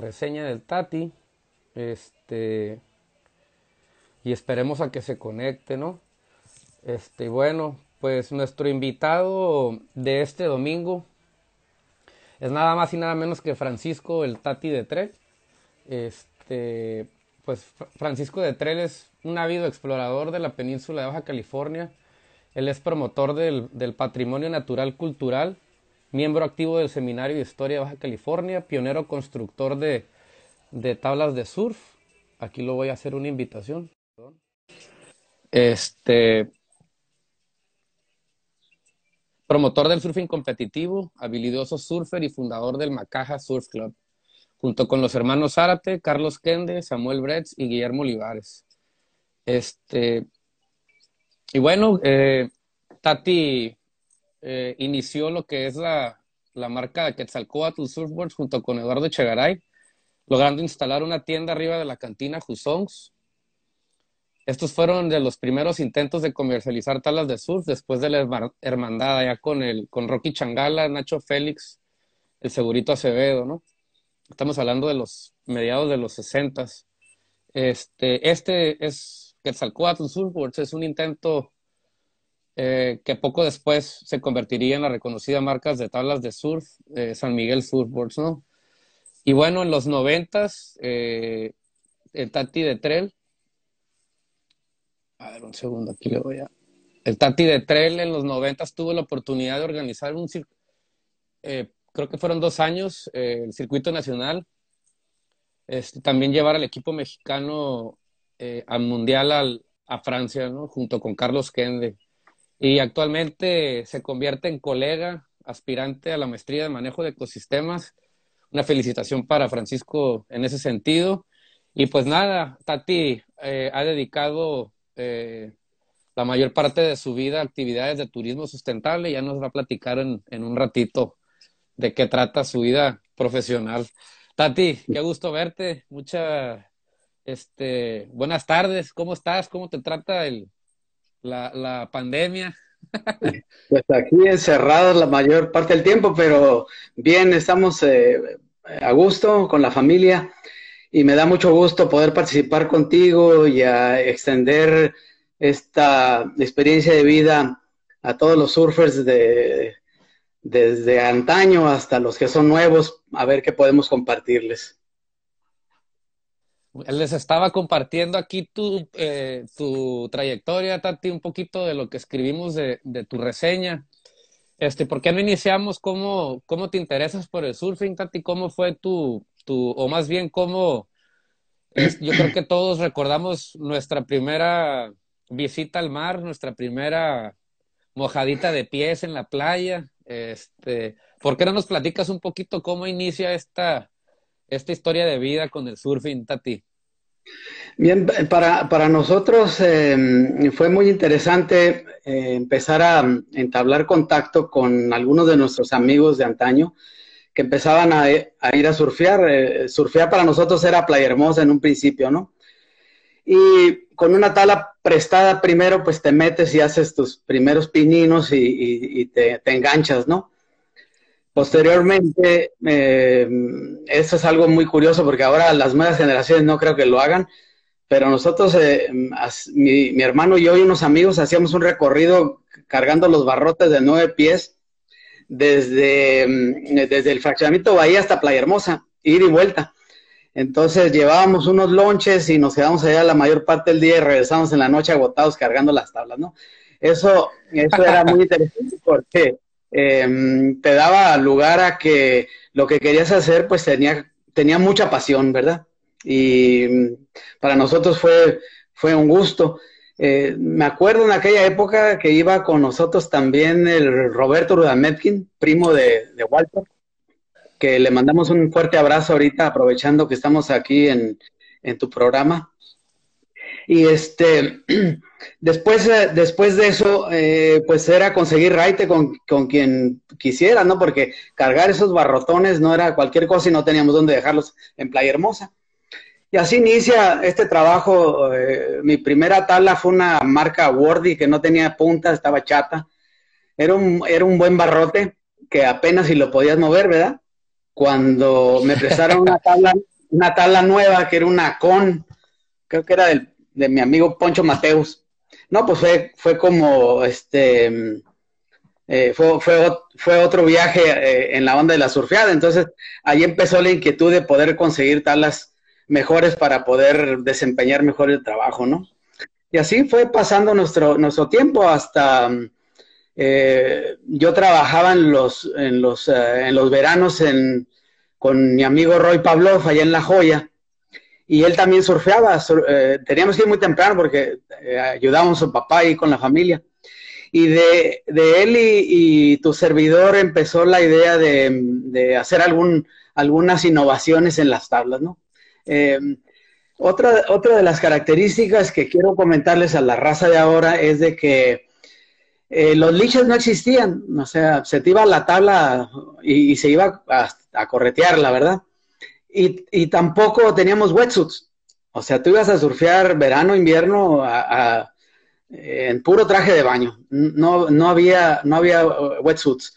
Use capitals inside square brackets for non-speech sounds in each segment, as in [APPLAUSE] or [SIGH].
reseña del Tati. Este. Y esperemos a que se conecte, ¿no? Este, bueno, pues nuestro invitado de este domingo es nada más y nada menos que Francisco el Tati de Trell. Este, pues Francisco de Trell es un ávido explorador de la península de Baja California. Él es promotor del, del patrimonio natural cultural miembro activo del Seminario de Historia de Baja California, pionero constructor de, tablas de surf. Aquí lo voy a hacer una invitación. Este, promotor del surfing competitivo, habilidoso surfer y fundador del Macaja Surf Club, junto con los hermanos Zárate, Carlos Kende, Samuel Bretz y Guillermo Olivares. Este, y bueno, eh, Tati eh, inició lo que es la, la marca Quetzalcoatl Surfboards junto con Eduardo Echegaray, logrando instalar una tienda arriba de la cantina Husongs. Estos fueron de los primeros intentos de comercializar talas de surf después de la hermandad ya con, el, con Rocky Changala, Nacho Félix, el Segurito Acevedo, ¿no? Estamos hablando de los mediados de los 60. Este, este es Quetzalcoatl Surfboards, es un intento eh, que poco después se convertiría en la reconocida marca de tablas de surf, eh, San Miguel Surfboards, ¿no? Y bueno, en los noventas, eh, el Tati de Trell, a ver un segundo, aquí le voy a... El Tati de Trell en los noventas tuvo la oportunidad de organizar un creo que fueron dos años, el circuito nacional, este, también llevar al equipo mexicano al mundial a Francia, ¿no? Junto con Carlos Kende y actualmente se convierte en colega aspirante a la maestría de manejo de ecosistemas. Una felicitación para Francisco en ese sentido. Y pues nada, Tati eh, ha dedicado eh, la mayor parte de su vida a actividades de turismo sustentable. Ya nos va a platicar en, en un ratito de qué trata su vida profesional. Tati, qué gusto verte. Muchas este, buenas tardes. ¿Cómo estás? ¿Cómo te trata el, la, la pandemia? Pues aquí encerrados la mayor parte del tiempo, pero bien, estamos eh, a gusto con la familia y me da mucho gusto poder participar contigo y a extender esta experiencia de vida a todos los surfers de, desde antaño hasta los que son nuevos, a ver qué podemos compartirles. Les estaba compartiendo aquí tu, eh, tu trayectoria, Tati, un poquito de lo que escribimos de, tu reseña. Este, ¿Por qué no iniciamos? ¿Cómo, ¿Cómo te interesas por el surfing, Tati? ¿Cómo fue tu, tu o más bien cómo, yo creo que todos recordamos nuestra primera visita al mar, nuestra primera mojadita de pies en la playa. Este, ¿Por qué no nos platicas un poquito cómo inicia esta, esta historia de vida con el surfing, Tati? Bien, para, nosotros em, fue muy interesante eh, empezar a entablar contacto con algunos de nuestros amigos de antaño que empezaban a, ir a surfear. Eh, surfear para nosotros era Playa Hermosa en un principio, ¿no? Y con una tabla prestada primero, pues te metes y haces tus primeros pininos y, te, te enganchas, ¿no? Posteriormente, eh, eso es algo muy curioso porque ahora las nuevas generaciones no creo que lo hagan, pero nosotros, eh, mi, hermano y yo y unos amigos hacíamos un recorrido cargando los barrotes de nueve pies desde, mm, desde el fraccionamiento Bahía hasta Playa Hermosa, ir y vuelta. Entonces llevábamos unos lonches y nos quedamos allá la mayor parte del día y regresamos en la noche agotados cargando las tablas, ¿no? Eso, eso era muy [LAUGHS] interesante porque Em, te daba lugar a que lo que querías hacer pues tenía, tenía mucha pasión, ¿verdad? Y mm, para nosotros fue, fue un gusto. Eh, me acuerdo en aquella época que iba con nosotros también el Roberto Rudametkin, primo de, Walter, que le mandamos un fuerte abrazo ahorita, aprovechando que estamos aquí en, en tu programa. Y este, [CLEARS THROAT] después, eh, después de eso, eh, pues era conseguir raite con, quien quisiera, ¿no? Porque cargar esos barrotones no era cualquier cosa y no teníamos dónde dejarlos en Playa Hermosa. Y así inicia este trabajo. Eh, mi primera tabla fue una marca Wordy que no tenía punta, estaba chata. Era un, era un buen barrote que apenas si lo podías mover, ¿verdad? Cuando me prestaron una [LAUGHS] tabla una tabla nueva que era una con, creo que era de mi amigo Poncho Mateus. No, pues fue, fue como, este, eh, fue, fue, fue, otro viaje eh, en la onda de la surfeada. Entonces, ahí empezó la inquietud de poder conseguir tablas mejores para poder desempeñar mejor el trabajo, ¿no? Y así fue pasando nuestro, nuestro tiempo hasta... Eh, yo trabajaba en los, en los, en los veranos en, con mi amigo Roy Pavlov allá en La Joya y él también surfeaba. Eh, teníamos que ir muy temprano porque eh, ayudábamos a su papá ahí con la familia. Y de, él y, tu servidor empezó la idea de, hacer algún, algunas innovaciones en las tablas, ¿no? Em, otra, otra de las características que quiero comentarles a la raza de ahora es de que eh, los liches no existían, o sea, se te iba la tabla y, se iba a, a corretear, la verdad. Y, tampoco teníamos wetsuits. O sea, tú ibas a surfear verano, invierno en puro traje de baño. No, no, había, no había uh, wetsuits.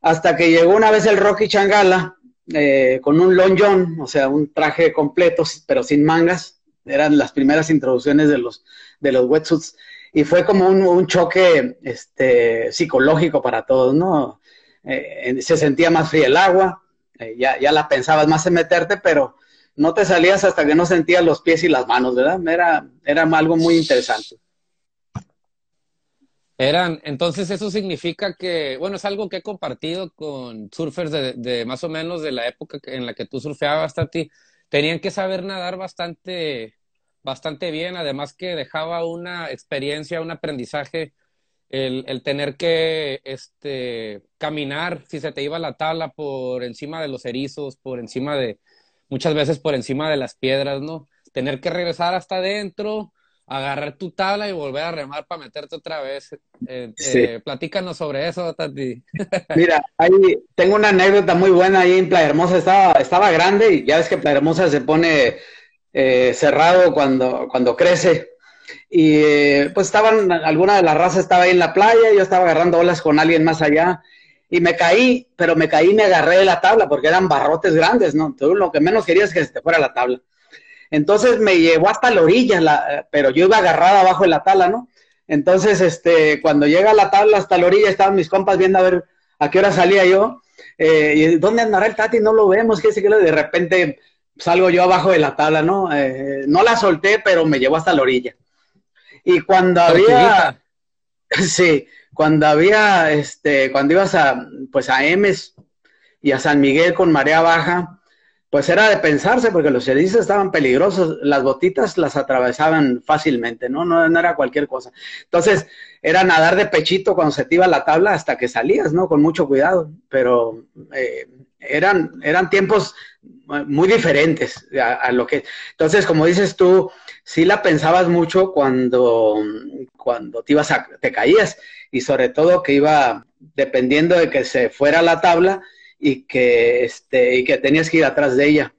Hasta que llegó una vez el Rocky Changala eh, con un long o sea, un traje completo, pero sin mangas. Eran las primeras introducciones de los, de los wetsuits. Y fue como un, choque este, psicológico para todos, ¿no? Eh, se sentía más fría el agua, eh, ya, ya la pensabas más en meterte, pero no te salías hasta que no sentías los pies y las manos, ¿verdad? Era, era algo muy interesante. Eran, entonces eso significa que, bueno, es algo que he compartido con surfers de, más o menos de la época en la que tú surfeabas, ti Tenían que saber nadar bastante, bastante bien, además que dejaba una experiencia, un aprendizaje el, tener que este, caminar, si se te iba la tabla por encima de los erizos, por encima de, muchas veces por encima de las piedras, ¿no? Tener que regresar hasta adentro, agarrar tu tabla y volver a remar para meterte otra vez. Eh, eh, platícanos sobre eso, Tati. [LAUGHS] Mira, ahí tengo una anécdota muy buena ahí en Playa Hermosa. Estaba, estaba grande y ya ves que Playa Hermosa se pone eh, cerrado cuando, cuando crece. Y eh, pues estaban, alguna de las razas estaba ahí en la playa, yo estaba agarrando olas con alguien más allá y me caí, pero me caí y me agarré de la tabla porque eran barrotes grandes, ¿no? Tú lo que menos querías es que se te fuera la tabla. Entonces me llevó hasta la orilla, la, pero yo iba agarrada abajo de la tabla, ¿no? Entonces, este, cuando llega la tabla hasta la orilla, estaban mis compas viendo a ver a qué hora salía yo. Eh, y ¿dónde andará el Tati? No lo vemos, que de repente salgo yo abajo de la tabla, ¿no? Eh, no la solté, pero me llevó hasta la orilla. Y cuando había, [LAUGHS] sí, cuando había, este, cuando ibas a, pues a Emes y a San Miguel con marea baja, pues era de pensarse porque los erizos estaban peligrosos, las botitas las atravesaban fácilmente, ¿no? ¿no? No, era cualquier cosa. Entonces, era nadar de pechito cuando se te iba la tabla hasta que salías, ¿no? Con mucho cuidado, pero eh, eran, eran tiempos muy diferentes a, lo que... Entonces, como dices tú, sí la pensabas mucho cuando, cuando te ibas a, te caías y sobre todo que iba dependiendo de que se fuera la tabla y que, este, y que tenías que ir atrás de ella.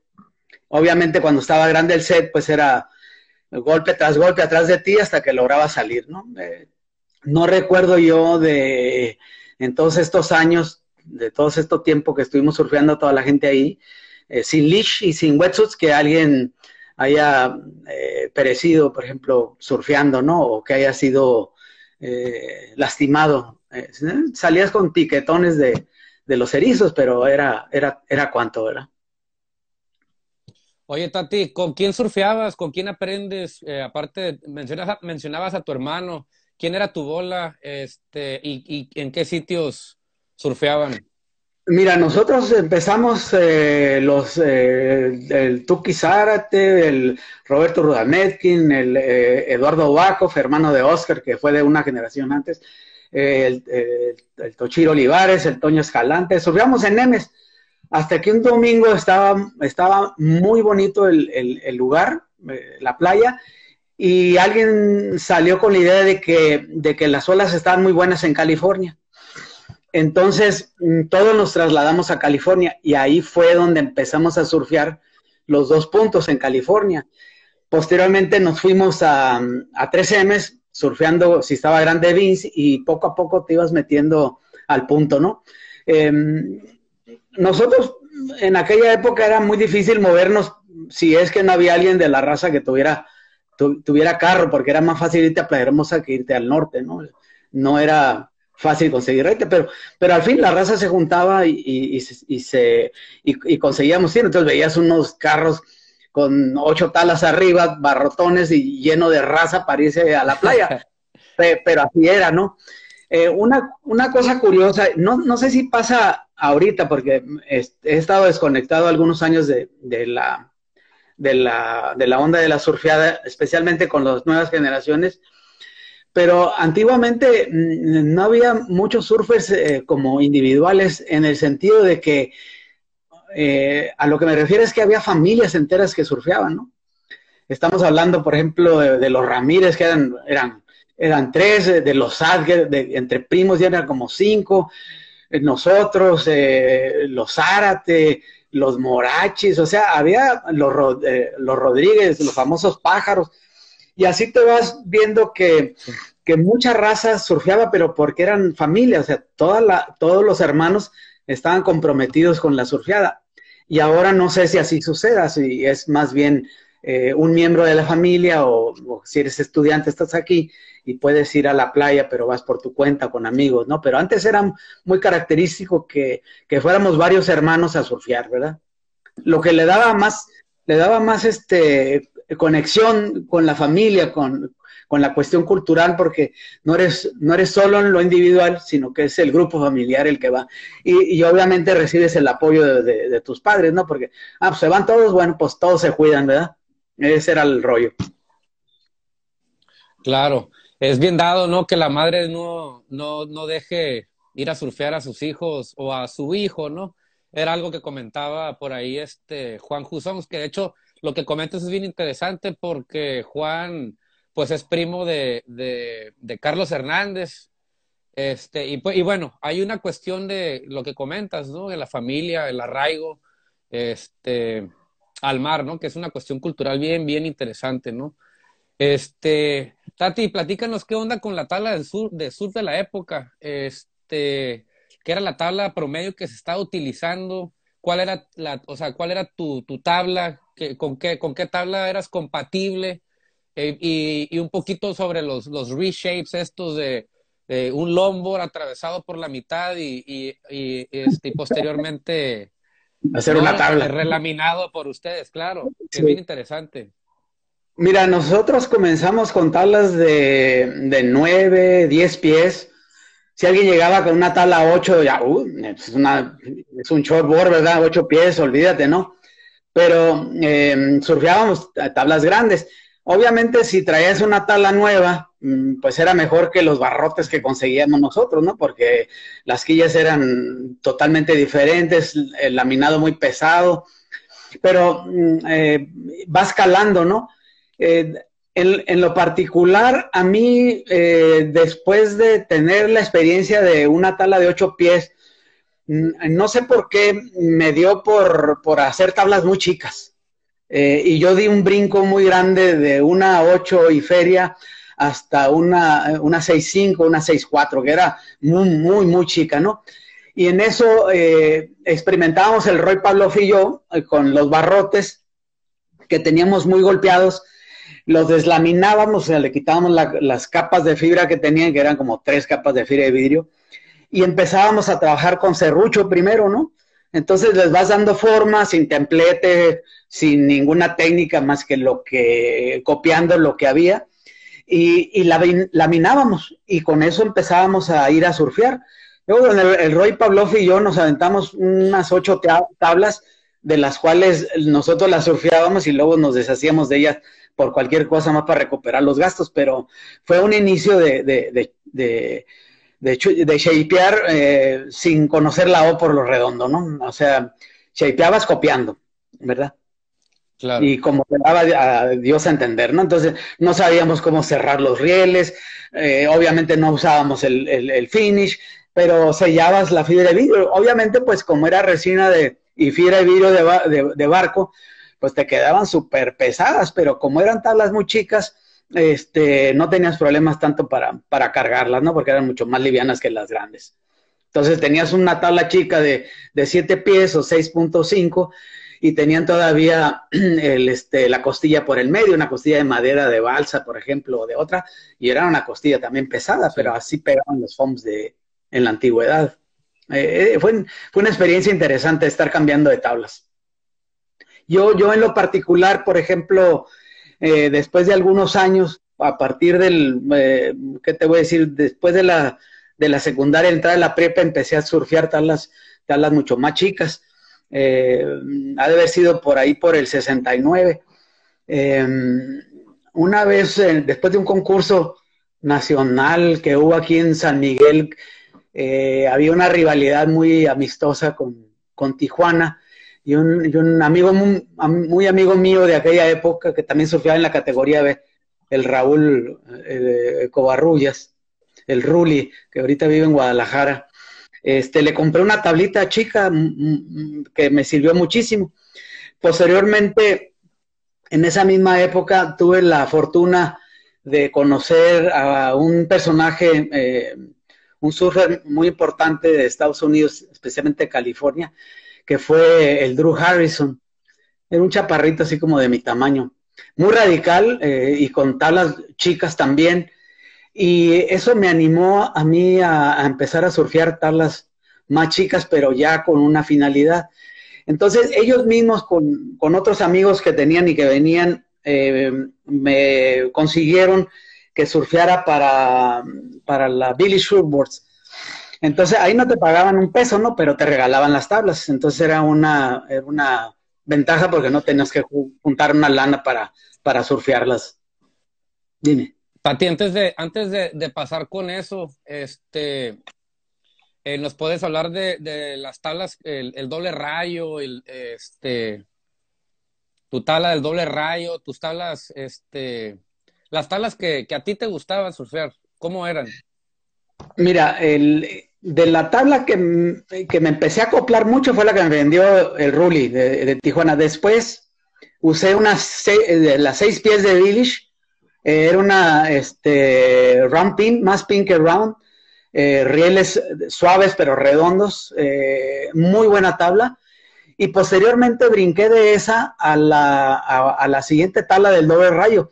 Obviamente cuando estaba grande el set, pues era golpe tras golpe atrás de ti hasta que lograba salir, ¿no? Eh, no recuerdo yo de en todos estos años, de todo este tiempo que estuvimos surfeando toda la gente ahí, eh, sin leash y sin wetsuits, que alguien haya eh, perecido, por ejemplo, surfeando, ¿no? O que haya sido eh, lastimado. salías con tiquetones de, de, los erizos, pero era, era, era cuánto, ¿verdad? Oye, Tati, ¿con quién surfeabas? ¿Con quién aprendes? aparte, mencionas, mencionabas a tu hermano. ¿Quién era tu bola? Este, y, y en qué sitios surfeaban? Mira, nosotros empezamos eh, los eh, el Tuki Zárate, el Roberto Rudametkin, el eh, Eduardo Bakov, hermano de Oscar, que fue de una generación antes, el, Tochiro Olivares, el Toño Escalante, subíamos en Nemes, hasta que un domingo estaba, estaba muy bonito el, el lugar, la playa, y alguien salió con la idea de que, de que las olas estaban muy buenas en California entonces, mm, todos nos trasladamos a California y ahí fue donde empezamos a surfear los dos puntos en California. Posteriormente nos fuimos a, a 3M surfeando si estaba grande Vince y poco a poco te ibas metiendo al punto, ¿no? Em, nosotros en aquella época era muy difícil movernos si es que no había alguien de la raza que tuviera, tuviera carro, porque era más fácil irte a Playa Hermosa que irte al norte, ¿no? No era fácil conseguir rete, pero, pero al fin la raza se juntaba y, y, y se, y, conseguíamos ir, entonces veías unos carros con ocho talas arriba, barrotones y lleno de raza para irse a la playa, [LAUGHS] pero así era, ¿no? Eh, una, una, cosa curiosa, no, no, sé si pasa ahorita, porque he, estado desconectado algunos años de, de, la, de, la, de la onda de la surfeada, especialmente con las nuevas generaciones, pero antiguamente mm, no había muchos surfers eh, como individuales en el sentido de que eh, a lo que me refiero es que había familias enteras que surfeaban, ¿no? Estamos hablando, por ejemplo, de, los Ramírez, que eran, eran eran tres, eh, de los Adger, entre primos ya eran como cinco, eh, nosotros, los Zárate, los Morachis, o sea, había los, los Rodríguez, los famosos pájaros, y así te vas viendo que, que mucha raza surfeaba, pero porque eran familia, o sea, toda la, todos los hermanos estaban comprometidos con la surfeada. Y ahora no sé si así suceda, si es más bien un miembro de la familia o, o, si eres estudiante estás aquí y puedes ir a la playa, pero vas por tu cuenta con amigos, ¿no? Pero antes era muy característico que, fuéramos varios hermanos a surfear, ¿verdad? Lo que le daba más, le daba más este conexión con la familia, con, la cuestión cultural, porque no eres, no eres solo en lo individual, sino que es el grupo familiar el que va. Y, obviamente recibes el apoyo de, de, tus padres, ¿no? Porque, ah, pues se van todos, bueno, pues todos se cuidan, ¿verdad? Ese era el rollo. Claro es bien dado, ¿no? Que la madre no, no, no deje ir a surfear a sus hijos o a su hijo, ¿no? Era algo que comentaba por ahí este Juan Jusón, que de hecho lo que comentas es bien interesante porque Juan, pues es primo de, de, Carlos Hernández. Este, y, y bueno, hay una cuestión de lo que comentas, ¿no? De la familia, el arraigo, este, al mar, ¿no? Que es una cuestión cultural bien, bien interesante, ¿no? Este, Tati, platícanos qué onda con la tabla del sur, de sur de la época, este, qué era la tabla promedio que se estaba utilizando, cuál era la, o sea, cuál era tu, tu tabla, con, qué, con qué tabla eras compatible, eh, y, un poquito sobre los, los reshapes estos de, un longboard atravesado por la mitad y, y, este, [LAUGHS] posteriormente hacer una tabla relaminado por ustedes, claro, es bien interesante. Mira, nosotros comenzamos con tablas de, de 9, 10 pies. Si alguien llegaba con una tabla 8, ya, uh, es, una, es un shortboard, ¿verdad? 8 pies, olvídate, ¿no? Pero eh, surfeábamos tablas grandes. Obviamente, si traías una tabla nueva, mm, pues era mejor que los barrotes que conseguíamos nosotros, ¿no? Porque las quillas eran totalmente diferentes, el laminado muy pesado, pero mm, eh, va escalando, ¿no? Eh, en, lo particular, a mí, eh, después de tener la experiencia de una tala de ocho pies, no sé por qué me dio por, hacer tablas muy chicas. Eh, y yo di un brinco muy grande de una ocho y feria hasta una, una 6.5, una 6.4, que era muy, muy, muy chica, ¿no? Y en eso experimentábamos el Roy Pablo y yo con los barrotes que teníamos muy golpeados los deslaminábamos, o sea, le quitábamos las capas de fibra que tenían, que eran como tres capas de fibra de vidrio, y empezábamos a trabajar con serrucho primero, ¿no? Entonces les vas dando forma sin templete, sin ninguna técnica más que lo que, copiando lo que había, y, la, laminábamos, y con eso empezábamos a ir a surfear. Luego el, Roy Pavlov y yo nos aventamos unas ocho tablas, de las cuales nosotros las surfeábamos y luego nos deshacíamos de ellas por cualquier cosa más para recuperar los gastos, pero fue un inicio de de, shapear eh, sin conocer la O por lo redondo, ¿no? O sea, shapeabas copiando, ¿verdad? Claro. Y como te daba a Dios a entender, ¿no? Entonces, no sabíamos cómo cerrar los rieles, eh, obviamente no usábamos el, el, finish, pero sellabas la fibra de vidrio. Obviamente, pues como era resina de, y fibra de vidrio de, de barco, pues te quedaban súper pesadas, pero como eran tablas muy chicas, este, no tenías problemas tanto para, para cargarlas, ¿no? Porque eran mucho más livianas que las grandes. Entonces tenías una tabla chica de, de 7 pies o 6.5 y tenían todavía [CLEARS THROAT] el, este, la costilla por el medio, una costilla de madera de balsa, por ejemplo, o de otra, y era una costilla también pesada, pero así pegaban los foams de, en la antigüedad. Eh, eh, fue, fue, una experiencia interesante estar cambiando de tablas. Yo, yo en lo particular, por ejemplo, eh, después de algunos años, a partir del, ¿qué te voy a decir? Después de la, de la secundaria, entrar a la prepa, empecé a surfear tablas, tablas mucho más chicas. ha de haber sido por ahí por el 69. una vez, después de un concurso nacional que hubo aquí en San Miguel, eh, había una rivalidad muy amistosa con, Tijuana y un, amigo muy, amigo mío de aquella época que también surfeaba en la categoría B, el Raúl eh, Covarrullas, el Ruli, que ahorita vive en Guadalajara. Este, le compré una tablita chica que me sirvió muchísimo. Posteriormente, en esa misma época, tuve la fortuna de conocer a un personaje eh, un surfer muy importante de Estados Unidos, especialmente California, que fue el Drew Harrison. Era un chaparrito así como de mi tamaño, muy radical eh, y con tablas chicas también. Y eso me animó a mí a, empezar a surfear tablas más chicas, pero ya con una finalidad. Entonces ellos mismos con, otros amigos que tenían y que venían, eh, me consiguieron que surfeara para, para la Billy Shurboards. Entonces ahí no te pagaban un peso, ¿no? Pero te regalaban las tablas. Entonces era una, era una ventaja porque no tenías que juntar una lana para, para surfearlas. Dime. Pati, antes de, antes de, pasar con eso, este, eh, ¿nos puedes hablar de, las tablas, el, el, doble rayo, el, este, tu tabla del doble rayo, tus tablas, este, las tablas que, a ti te gustaba surfear, ¿cómo eran? Mira, el, de la tabla que, me empecé a acoplar mucho fue la que me vendió el Ruli de, Tijuana. Después usé unas de las seis pies de Village. Eh, era una este, round pin, más pin que round. Eh, rieles suaves pero redondos. Eh, muy buena tabla. Y posteriormente brinqué de esa a la, a la siguiente tabla del doble rayo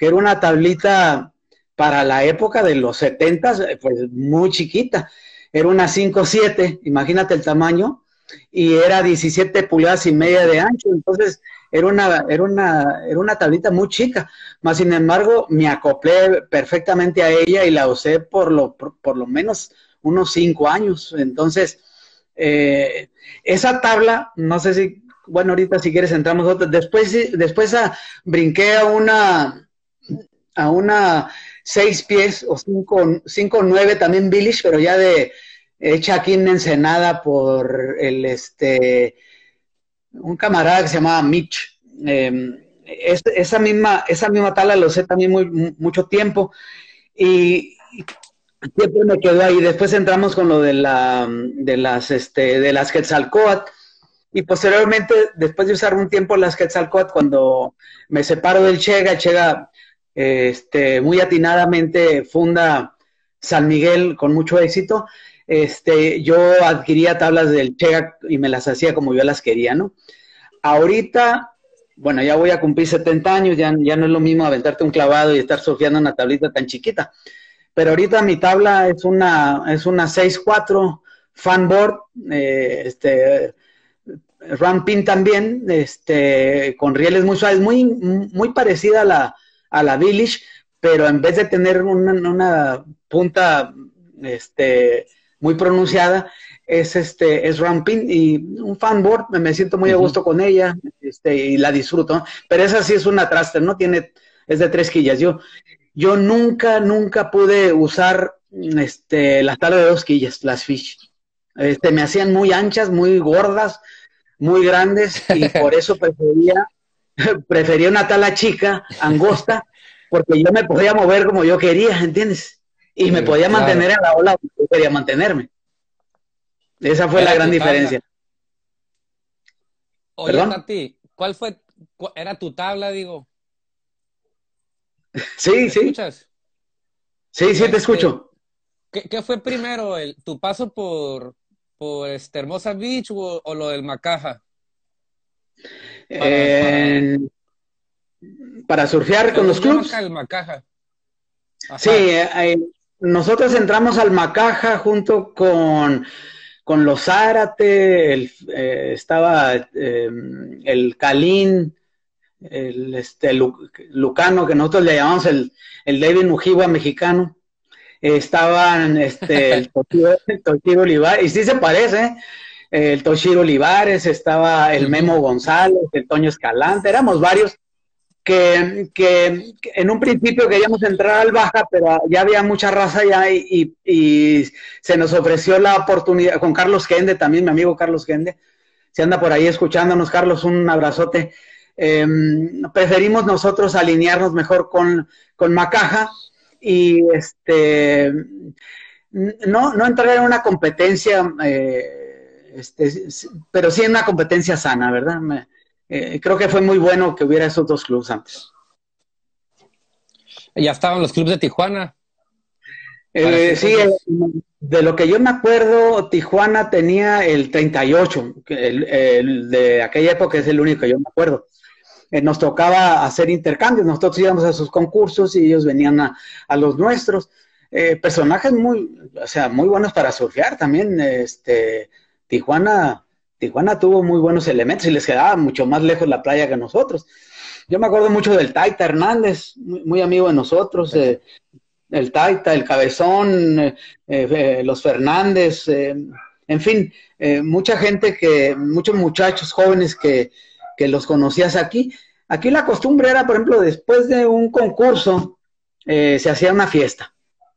que era una tablita para la época de los 70, pues muy chiquita. Era una 5.7, imagínate el tamaño, y era 17 pulgadas y media de ancho, entonces era una, era una, era una tablita muy chica, más sin embargo me acoplé perfectamente a ella y la usé por lo, por, lo menos unos 5 años. Entonces, eh, esa tabla, no sé si, bueno, ahorita si quieres entramos otra, después, después a, brinqué a una, a una seis pies o cinco, cinco nueve también Billish, pero ya de hecha aquí en Ensenada por el este un camarada que se llamaba Mitch. Em, esa misma, esa misma tala lo sé también muy, mucho tiempo y, siempre me quedó ahí. Después entramos con lo de la de las este de las Quetzalcoatl y posteriormente, después de usar un tiempo las Quetzalcoatl, cuando me separo del Chega, Chega este, muy atinadamente funda San Miguel con mucho éxito, este, yo adquiría tablas del Chega y me las hacía como yo las quería, ¿no? Ahorita, bueno, ya voy a cumplir 70 años, ya, ya no es lo mismo aventarte un clavado y estar surfeando una tablita tan chiquita. Pero ahorita mi tabla es una, es una 6-4 fanboard, eh, este, ramping también, este, con rieles muy suaves, muy, muy parecida a la, a la Village, pero en vez de tener una, punta este, muy pronunciada, es este es ramping y un fanboard, me siento muy a gusto con ella este, y la disfruto, pero esa sí es una traster, ¿no? Tiene, es de tres quillas. Yo, yo nunca, nunca pude usar este, las tablas de dos quillas, las fish. Este, me hacían muy anchas, muy gordas, muy grandes y por eso prefería [LAUGHS] prefería una tala chica, angosta, porque yo me podía mover como yo quería, ¿entiendes? Y me podía mantener en la ola donde yo quería mantenerme. Esa fue la gran diferencia. Oye, Tati, ¿cuál fue, era tu tabla, digo? [LAUGHS] Sí, sí. escuchas? Sí, sí, te escucho. ¿Qué, fue primero, el, tu paso por, por este Hermosa Beach o, o lo del Macaja? Para, surfear con los clubes. Sí, eh, nosotros entramos al Macaja junto con, con los Zárate, el, eh, estaba em, el Calín, el este, Lucano, que nosotros le llamamos el, el David Mujiwa mexicano. estaban este, el [LAUGHS] Toshiro, Olivares, y sí se parece, el Toshiro Olivares, estaba el Memo González, el Toño Escalante, éramos varios que, que, en un principio queríamos entrar al Baja, pero ya había mucha raza ya y, y, se nos ofreció la oportunidad con Carlos Gende, también mi amigo Carlos Gende, se anda por ahí escuchándonos, Carlos, un abrazote. Em, preferimos nosotros alinearnos mejor con, con Macaja y este no, no entrar en una competencia, eh, este, pero sí en una competencia sana, ¿verdad? Eh, creo que fue muy bueno que hubiera esos dos clubes antes. Ya estaban los clubes de Tijuana. Eh, sí, de lo que yo me acuerdo, Tijuana tenía el 38, el, el, de aquella época es el único que yo me acuerdo. Eh, nos tocaba hacer intercambios, nosotros íbamos a sus concursos y ellos venían a, a los nuestros. personajes muy, o sea, muy buenos para surfear también. Este, Tijuana Tijuana tuvo muy buenos elementos y les quedaba mucho más lejos la playa que nosotros. Yo me acuerdo mucho del Taita Hernández, muy, amigo de nosotros, eh, el Taita, el Cabezón, eh, eh, los Fernández, en fin, mucha gente que, muchos muchachos jóvenes que, que los conocías aquí. Aquí la costumbre era, por ejemplo, después de un concurso, se hacía una fiesta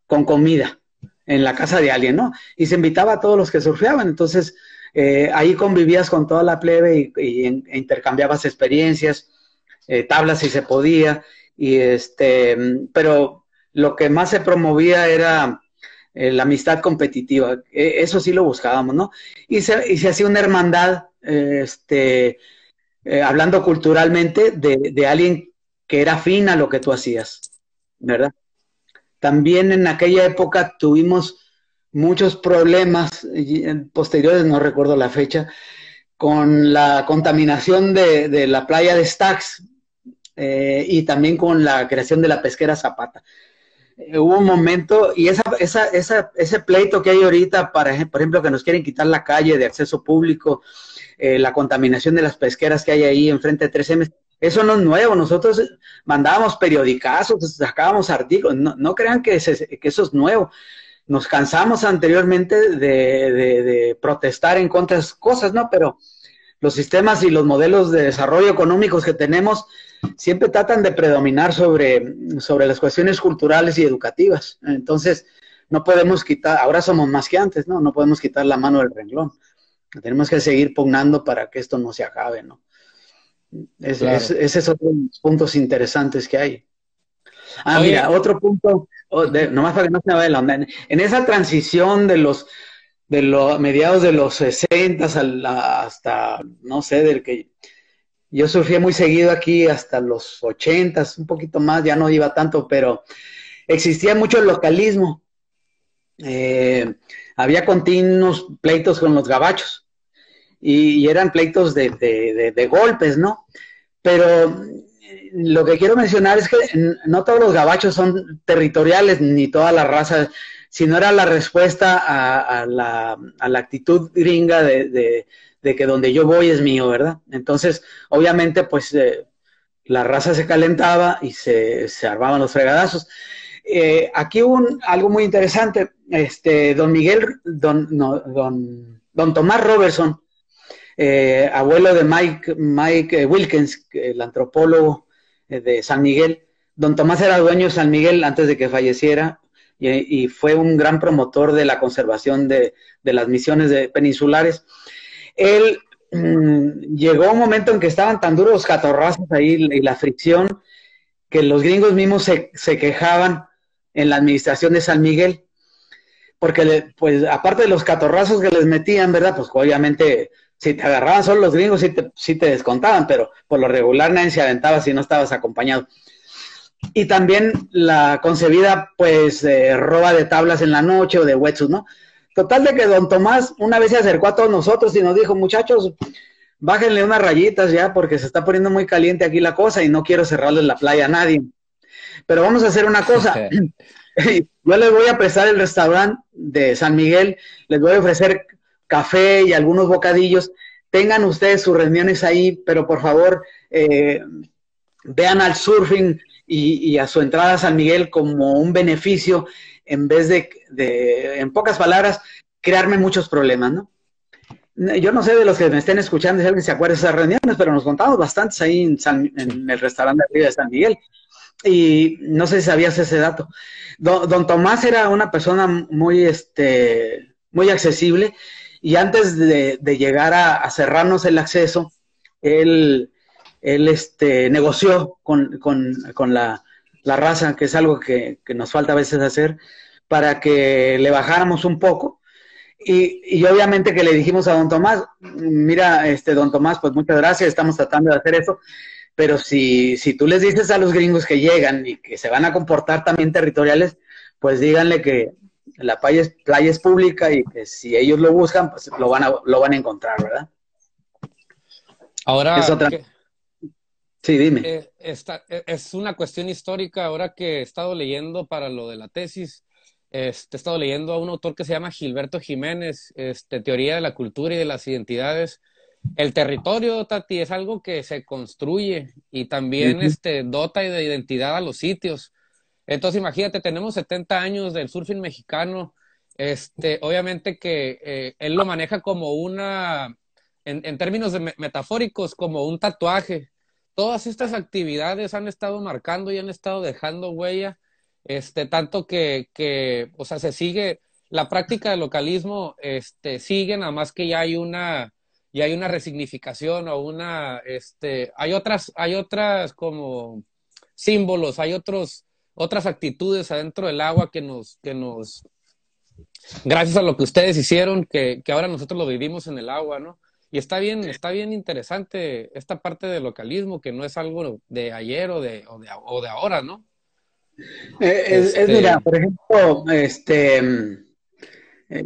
con comida en la casa de alguien, ¿no? Y se invitaba a todos los que surfeaban. Entonces, eh, ahí convivías con toda la plebe y, intercambiabas experiencias, eh, tablas si se podía, y este, pero lo que más se promovía era eh, la amistad competitiva, e, eso sí lo buscábamos, ¿no? Y se, y se hacía una hermandad, este, hablando culturalmente, de, de alguien que era afín a lo que tú hacías, ¿verdad? También en aquella época tuvimos muchos problemas posteriores, no recuerdo la fecha, con la contaminación de, la playa de Stax eh, y también con la creación de la pesquera Zapata. Eh, hubo un momento, y ese pleito que hay ahorita, para, por ejemplo, que nos quieren quitar la calle de acceso público, eh, la contaminación de las pesqueras que hay ahí enfrente de 3M, eso no es nuevo. Nosotros mandábamos periodicazos, sacábamos artículos. No, crean que, eso es nuevo nos cansamos anteriormente de, protestar en contra de esas cosas, ¿no? Pero los sistemas y los modelos de desarrollo económicos que tenemos siempre tratan de predominar sobre, sobre las cuestiones culturales y educativas. Entonces, no podemos quitar, ahora somos más que antes, ¿no? No podemos quitar la mano del renglón. Tenemos que seguir pugnando para que esto no se acabe, ¿no? Es, esos son los puntos interesantes que hay. Ah, mira, otro punto, oh, nomás para que no se me vaya la onda. En, esa transición de los de los mediados de los 60 hasta, no sé, del que yo surfía muy seguido aquí hasta los 80, un poquito más, ya no iba tanto, pero existía mucho el localismo. Eh, había continuos pleitos con los gabachos y, eran pleitos de, de, golpes, ¿no? Pero lo que quiero mencionar es que no todos los gabachos son territoriales, ni toda la raza, sino era la respuesta a, la, actitud gringa de, que donde yo voy es mío, ¿verdad? Entonces, obviamente, pues eh, la raza se calentaba y se, armaban los fregadazos. Eh, aquí hubo algo muy interesante. Este, don Miguel, don, don, don Tomás Robertson, eh, abuelo de Mike, Mike Wilkins, el antropólogo eh, de San Miguel. Don Tomás era dueño de San Miguel antes de que falleciera y, fue un gran promotor de la conservación de, las misiones de peninsulares. Él mm, llegó un momento en que estaban tan duros los catorrazos ahí y la fricción que los gringos mismos se, quejaban en la administración de San Miguel porque pues aparte de los catorrazos que les metían, ¿verdad? Pues obviamente si te agarraban solo los gringos, sí te, te descontaban, pero por lo regular nadie se aventaba si no estabas acompañado. Y también la concebida, pues, roba de tablas en la noche o de wetsuit, ¿no? Total de que don Tomás una vez se acercó a todos nosotros y nos dijo, muchachos, bájenle unas rayitas ya porque se está poniendo muy caliente aquí la cosa y no quiero cerrarle la playa a nadie. Pero vamos a hacer una cosa. [LAUGHS] [LAUGHS] Yo les voy a prestar el restaurante de San Miguel, les voy a ofrecer café y algunos bocadillos. Tengan ustedes sus reuniones ahí, pero por favor eh, vean al surfing y, a su entrada a San Miguel como un beneficio en vez de, en pocas palabras, crearme muchos problemas, ¿no? Yo no sé de los que me estén escuchando si alguien se acuerda de esas reuniones, pero nos contamos bastantes ahí en, en el restaurante de San Miguel. Y no sé si sabías ese dato. Don, Tomás era una persona muy, este, muy accesible y antes de, llegar a, cerrarnos el acceso, él, este, negoció con, la, raza, que es algo que, nos falta a veces hacer, para que le bajáramos un poco. Y, y, obviamente que le dijimos a don Tomás, mira, este don Tomás, pues muchas gracias, estamos tratando de hacer eso, pero si, si tú les dices a los gringos que llegan y que se van a comportar también territoriales, pues díganle que la playa es, playa es pública y que si ellos lo buscan, pues lo van a, lo van a encontrar, ¿verdad? Ahora, sí, dime. Eh, eh, es una cuestión histórica. Ahora que he estado leyendo para lo de la tesis, este, he estado leyendo a un autor que se llama Gilberto Jiménez, este, Teoría de la Cultura y de las Identidades el territorio, Tati, es algo que se construye y también este, dota de identidad a los sitios. Entonces, imagínate, tenemos 70 años del surfing mexicano. Este, obviamente que eh, él lo maneja como una, en, términos metafóricos, como un tatuaje. Todas estas actividades han estado marcando y han estado dejando huella, este, tanto que, que, o sea, se sigue, la práctica del localismo, este, sigue, nada más que ya hay una, y hay una resignificación o una, este, hay otras, hay otras como símbolos, hay otros, otras actitudes adentro del agua que nos, que nos, gracias a lo que ustedes hicieron, que, que ahora nosotros lo vivimos en el agua, ¿no? Y está bien, está bien interesante esta parte del localismo, que no es algo de ayer o de, o de, o de ahora, ¿no? Eh, es, es, mira, este por ejemplo, este,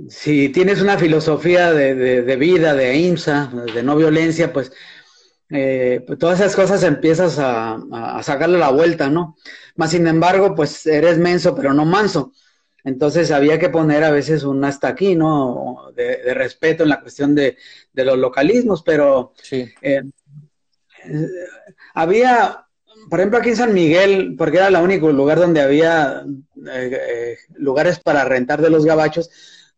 si tienes una filosofía de, vida, de IMSA, de no violencia, pues, eh, pues todas esas cosas empiezas a, sacarle la vuelta, ¿no? Más sin embargo, pues eres menso, pero no manso. Entonces había que poner a veces un hasta aquí, ¿no? De, respeto en la cuestión de, los localismos, pero sí. Eh, había, por ejemplo, aquí en San Miguel, porque era el único lugar donde había eh, lugares para rentar de los gabachos,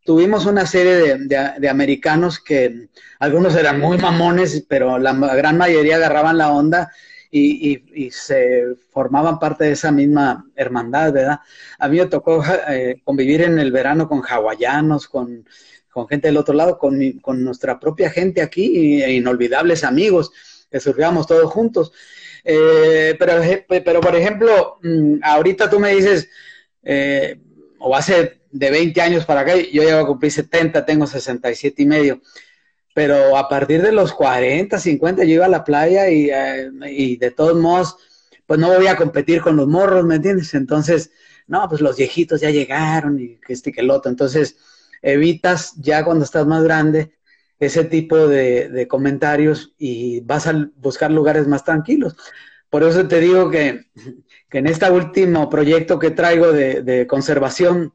tuvimos una serie de, americanos que algunos eran muy mamones, pero la gran mayoría agarraban la onda y, se formaban parte de esa misma hermandad, ¿verdad? A mí me tocó eh, convivir en el verano con hawaianos, con, gente del otro lado, con, nuestra propia gente aquí, e inolvidables amigos, que surfíamos todos juntos. Eh, pero, pero, por ejemplo, mm, ahorita tú me dices, eh, o hace de 20 años para acá, yo llevo a cumplir 70, tengo 67 y medio. Pero a partir de los 40, 50, yo iba a la playa y, eh, y de todos modos, pues no voy a competir con los morros, ¿me entiendes? Entonces, no, pues los viejitos ya llegaron y que este que el otro. Entonces, evitas ya cuando estás más grande ese tipo de, comentarios y vas a buscar lugares más tranquilos. Por eso te digo que, en este último proyecto que traigo de, de conservación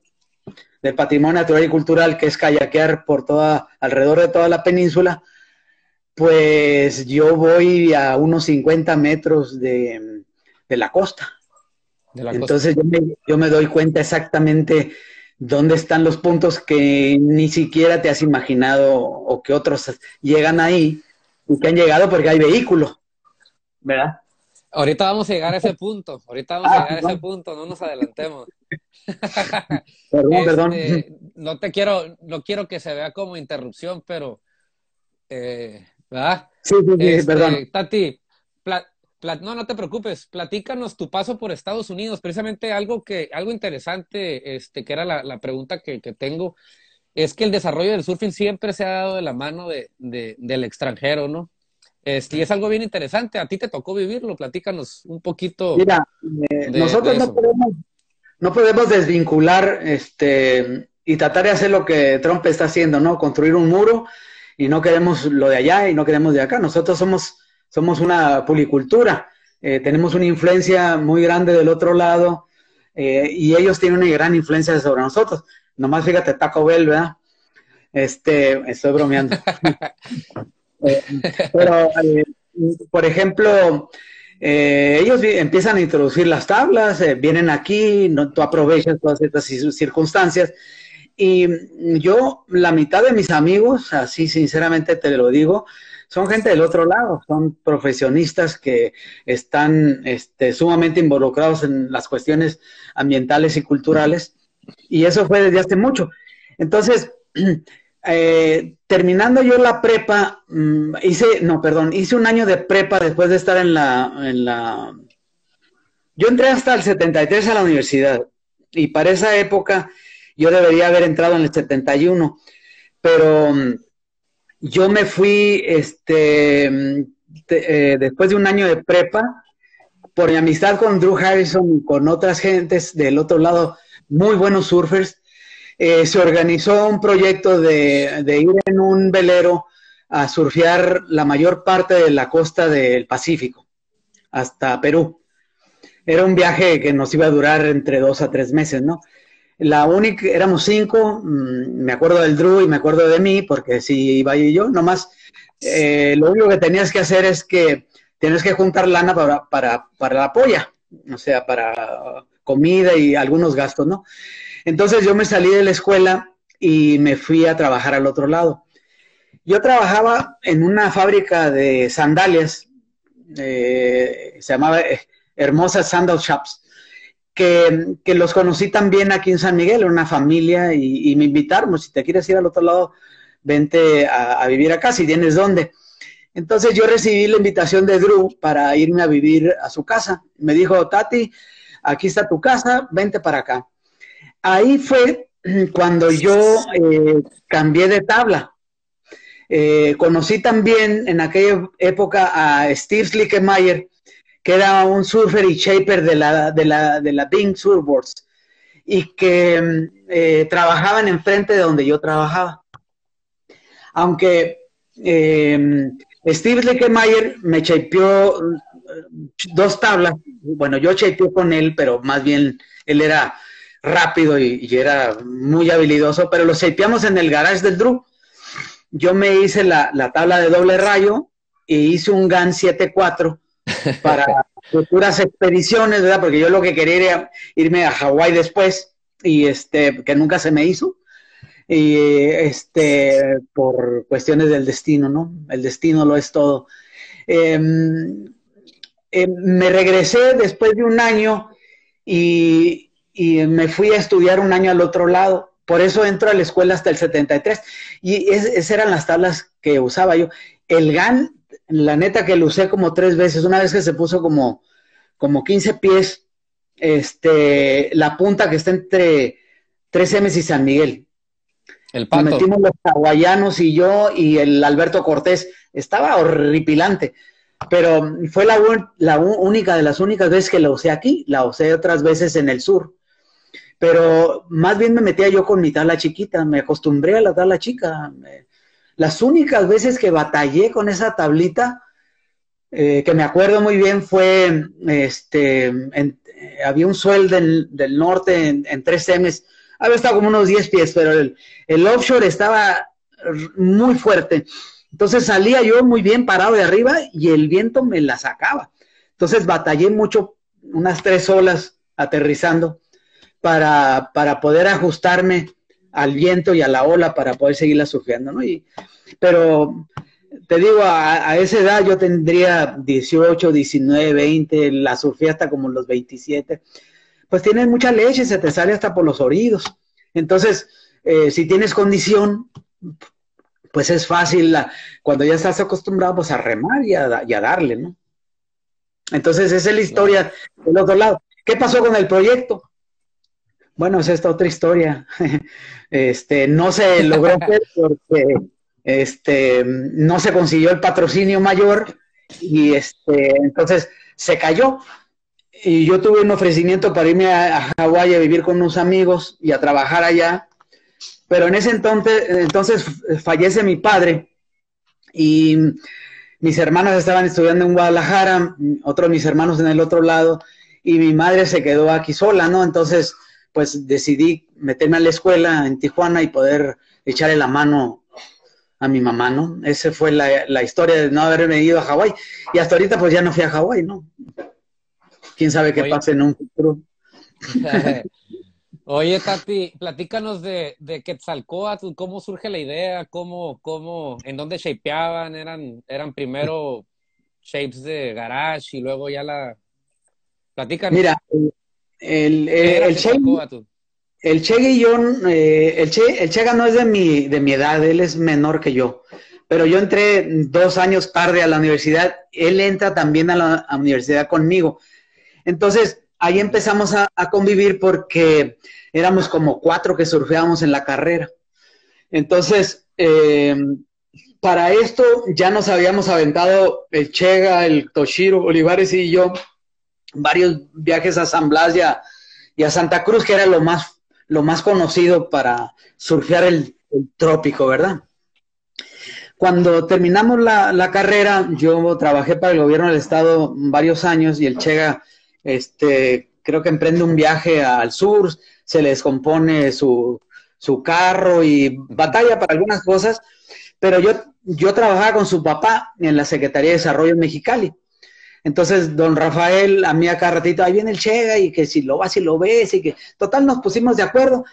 del patrimonio natural y cultural, que es kayakear por toda, alrededor de toda la península, pues yo voy a unos 50 metros de, la costa. Entonces Yo, me, doy cuenta exactamente dónde están los puntos que ni siquiera te has imaginado o que otros llegan ahí y que han llegado porque hay vehículos, ¿verdad? Ahorita vamos a llegar a ese [LAUGHS] punto, ahorita vamos a llegar a ese punto, no nos adelantemos. perdón, [LAUGHS] perdón. Este, no te quiero, no quiero que se vea como interrupción, pero, eh, ¿verdad? Sí, sí, sí, este, perdón. Tati, no, no te preocupes, platícanos tu paso por Estados Unidos, precisamente algo que, algo interesante, este, que era la, pregunta que, tengo, es que el desarrollo del surfing siempre se ha dado de la mano de, del extranjero, ¿no? Este, y es algo bien interesante. A ti te tocó vivirlo. Platícanos un poquito. Mira, eh, nosotros no, podemos, no podemos desvincular este, y tratar de hacer lo que Trump está haciendo, ¿no? Construir un muro y no queremos lo de allá y no queremos de acá. Nosotros somos, somos una policultura, eh, tenemos una influencia muy grande del otro lado eh, y ellos tienen una gran influencia sobre nosotros. Nomás fíjate, Taco Bell, ¿verdad? Este, estoy bromeando. [LAUGHS] [LAUGHS] Eh, pero, por ejemplo, ellos empiezan a introducir las tablas, vienen aquí, no, tú aprovechas todas estas circunstancias y yo, la mitad de mis amigos, así sinceramente te lo digo, son gente del otro lado, son profesionistas que están este, sumamente involucrados en las cuestiones ambientales y culturales, y eso fue desde hace mucho. Entonces, [CLEARS THROAT] eh, terminando yo la prepa, mm, hice, no, perdón, hice un año de prepa después de estar en la, en la... Yo entré hasta el 73 a la universidad, y para esa época yo debería haber entrado en el 71, pero mm, yo me fui este, mm, eh, después de un año de prepa, por mi amistad con Drew Harrison y con otras gentes del otro lado, muy buenos surfers, eh, se organizó un proyecto de, ir en un velero a surfear la mayor parte de la costa del Pacífico, hasta Perú. Era un viaje que nos iba a durar entre dos a tres meses, ¿no? La única, éramos cinco, mm, me acuerdo del Drew y me acuerdo de mí, porque si iba yo, nomás, eh, lo único que tenías que hacer es que tienes que juntar lana para, para, para la polla, o sea, para comida y algunos gastos, ¿no? Entonces yo me salí de la escuela y me fui a trabajar al otro lado. Yo trabajaba en una fábrica de sandalias, eh, se llamaba eh, Hermosa Sandal Shops que, los conocí también aquí en San Miguel, una familia, y, me invitaron, si te quieres ir al otro lado, vente a, vivir acá, si tienes dónde. Entonces yo recibí la invitación de Drew para irme a vivir a su casa. Me dijo, Tati, aquí está tu casa, vente para acá. Ahí fue cuando yo eh, cambié de tabla. Eh, conocí también en aquella época a Steve Slickemeyer, que era un surfer y shaper de la, de la, de la Bing Surfboards y que eh, trabajaban enfrente de donde yo trabajaba. Aunque eh, Steve Leckemeyer me chapeó eh, dos tablas, bueno, yo chapeé con él, pero más bien él era rápido y, era muy habilidoso, pero lo chapeamos en el garage del Drew. Yo me hice la, la tabla de doble rayo y hice un GAN 7.4 [LAUGHS] para futuras expediciones, ¿verdad? Porque yo lo que quería era irme a Hawái después y este, que nunca se me hizo. Y este, por cuestiones del destino, ¿no? El destino lo es todo. Em, em, me regresé después de un año y, me fui a estudiar un año al otro lado. Por eso entro a la escuela hasta el 73. Y esas eran las tablas que usaba yo. El GAN la neta que lo usé como tres veces, una vez que se puso como, como 15 pies, este, la punta que está entre 3M y San Miguel. El pato. metimos los hawaianos y yo y el Alberto Cortés. Estaba horripilante. Pero fue la, la única de las únicas veces que la usé aquí. La usé otras veces en el sur. Pero más bien me metía yo con mi tala chiquita. Me acostumbré a la tala chica. Las únicas veces que batallé con esa tablita, eh, que me acuerdo muy bien, fue, este, había un sueldo del, norte en, tres M's, había estado como unos 10 pies, pero el, offshore estaba muy fuerte. Entonces salía yo muy bien parado de arriba y el viento me la sacaba. Entonces batallé mucho, unas tres olas aterrizando para, para poder ajustarme al viento y a la ola para poder seguirla surfeando, ¿no? Y, pero te digo, a, esa edad yo tendría 18, 19, 20, la surfé hasta como los 27. Pues tienes mucha leche, se te sale hasta por los oídos. Entonces, eh, si tienes condición, pues es fácil, cuando ya estás acostumbrado, pues a remar y a, y a darle, ¿no? Entonces, esa es la historia del otro lado. ¿Qué pasó con el proyecto? Bueno, es esta otra historia. [LAUGHS] Este, no se logró [LAUGHS] porque este, no se consiguió el patrocinio mayor y este, entonces se cayó. Y yo tuve un ofrecimiento para irme a, Hawái a vivir con unos amigos y a trabajar allá. Pero en ese entonces, entonces fallece mi padre Y mis hermanas estaban estudiando en Guadalajara, otros mis hermanos en el otro lado, y mi madre se quedó aquí sola, ¿no? Entonces, pues decidí meterme a la escuela en Tijuana y poder echarle la mano a mi mamá, ¿no? Esa fue la, historia de no haberme ido a Hawái. Y hasta ahorita pues ya no fui a Hawái, ¿no? Quién sabe qué pase en un futuro. [LAUGHS] Oye, Tati, platícanos de, de Quetzalcóatl, cómo surge la idea, cómo, cómo, en dónde shapeaban, eran, eran primero shapes de garage y luego ya la... Platícanos. Mira, el, el, el, Che, el Che Guillón, eh, el, che, el Chega no es de mi, de mi edad, él es menor que yo, pero yo entré dos años tarde a la universidad, él entra también a la universidad conmigo. Entonces, ahí empezamos a, convivir porque éramos como cuatro que surfeábamos en la carrera. Entonces, eh, para esto ya nos habíamos aventado el Chega, el Toshiro, Olivares y yo, varios viajes a San Blas y a, Santa Cruz, que era lo más, lo más conocido para surfear el, trópico, ¿verdad? Cuando terminamos la, la, carrera, yo trabajé para el gobierno del estado varios años y el Chega este, creo que emprende un viaje al sur, se le descompone su, su carro y batalla para algunas cosas, pero yo, yo trabajaba con su papá en la Secretaría de Desarrollo Mexicali. Entonces, don Rafael, a mí acá ratito, ahí viene el Chega y que si lo vas y lo ves y que, total, nos pusimos de acuerdo.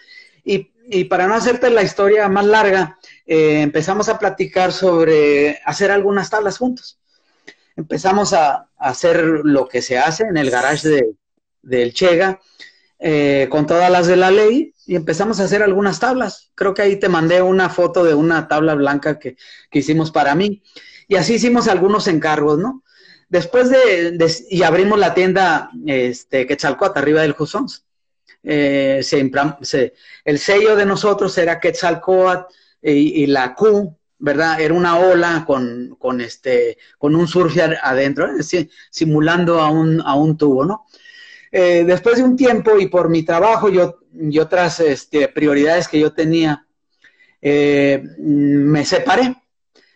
Y, y para no hacerte la historia más larga, eh, empezamos a platicar sobre hacer algunas tablas juntos empezamos a, hacer lo que se hace en el garage de, del Chega, eh, con todas las de la ley, y empezamos a hacer algunas tablas. Creo que ahí te mandé una foto de una tabla blanca que, hicimos para mí. Y así hicimos algunos encargos, ¿no? Después de, y abrimos la tienda este, Quetzalcoatl, arriba del Jusons. Eh, el sello de nosotros era Quetzalcoatl y, y la Q ¿verdad? Era una ola con, con, este, con un surfer adentro, simulando a un, a un tubo, ¿no? Eh, después de un tiempo y por mi trabajo yo, y otras este, prioridades que yo tenía, eh, me separé.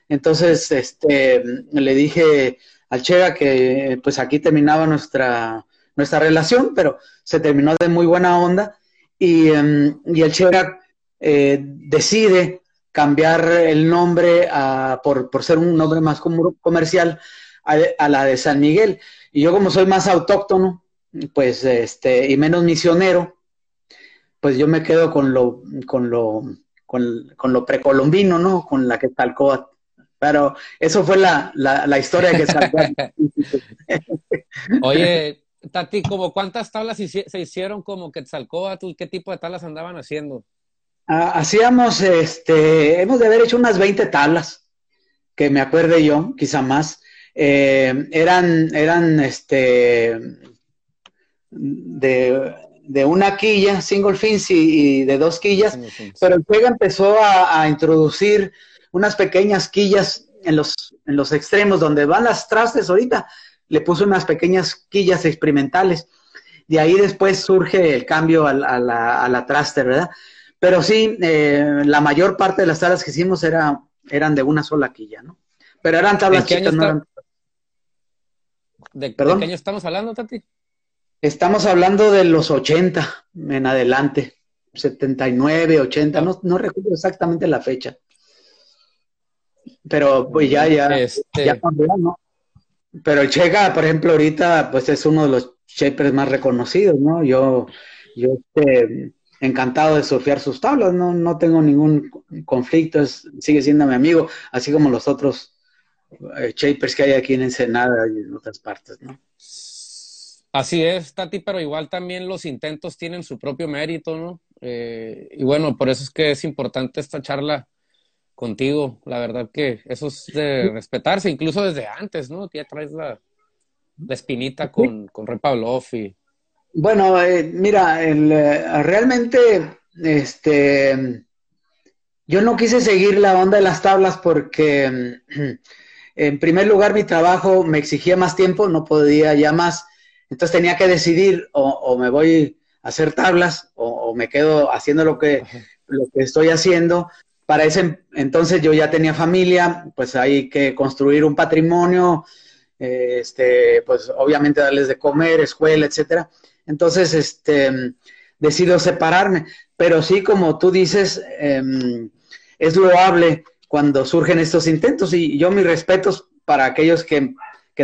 Entonces, este, le dije al Chega que pues aquí terminaba nuestra, nuestra relación, pero se terminó de muy buena onda y, em, y el Chega eh, decide cambiar el nombre por, ser un nombre más comercial a, la de San Miguel. Y yo como soy más autóctono, pues, este, y menos misionero, pues yo me quedo con lo, con lo, con, lo precolombino, ¿no? Con la que talcó. Pero eso fue la, la, historia que saltó. [LAUGHS] Oye, Tati, ¿como cuántas tablas se hicieron como Quetzalcóatl? ¿Qué tipo de tablas andaban haciendo? Ah, hacíamos, este, hemos de haber hecho unas 20 tablas, que me acuerde yo, quizá más. Eh, eran, eran, este, de, una quilla, single fins y, de dos quillas, pero el juego empezó a, introducir unas pequeñas quillas en los, en los extremos donde van las trastes ahorita, le puso unas pequeñas quillas experimentales. De ahí después surge el cambio a, la, a la traste, ¿verdad? Pero sí, eh, la mayor parte de las tablas que hicimos era, eran de una sola quilla, ¿no? Pero eran tablas chicas, no eran... ¿De, qué año estamos hablando, Tati? Estamos hablando de los 80 en adelante, 79, 80, no, no recuerdo exactamente la fecha. Pero pues ya, ya, este... ya ¿no? Pero el Chega, por ejemplo, ahorita, pues es uno de los shapers más reconocidos, ¿no? Yo, yo, este, encantado de surfear sus tablas, no, no tengo ningún conflicto, sigue siendo mi amigo, así como los otros eh, shapers que hay aquí en Ensenada y en otras partes, ¿no? Así es, Tati, pero igual también los intentos tienen su propio mérito, ¿no? Eh, y bueno, por eso es que es importante esta charla contigo. La verdad que eso es de respetarse, incluso desde antes, ¿no? Ya traes la, espinita con, con Rey Pavlov y, bueno, eh, mira, eh, realmente, este, yo no quise seguir la onda de las tablas porque, [CLEARS THROAT] en primer lugar, mi trabajo me exigía más tiempo, no podía ya más, entonces tenía que decidir o, me voy a hacer tablas o, me quedo haciendo lo que, lo que estoy haciendo para ese entonces yo ya tenía familia, pues hay que construir un patrimonio, eh, este, pues obviamente darles de comer, escuela, etcétera. Entonces, este, decido separarme. Pero sí, como tú dices, em, es loable cuando surgen estos intentos y yo mis respetos para aquellos que,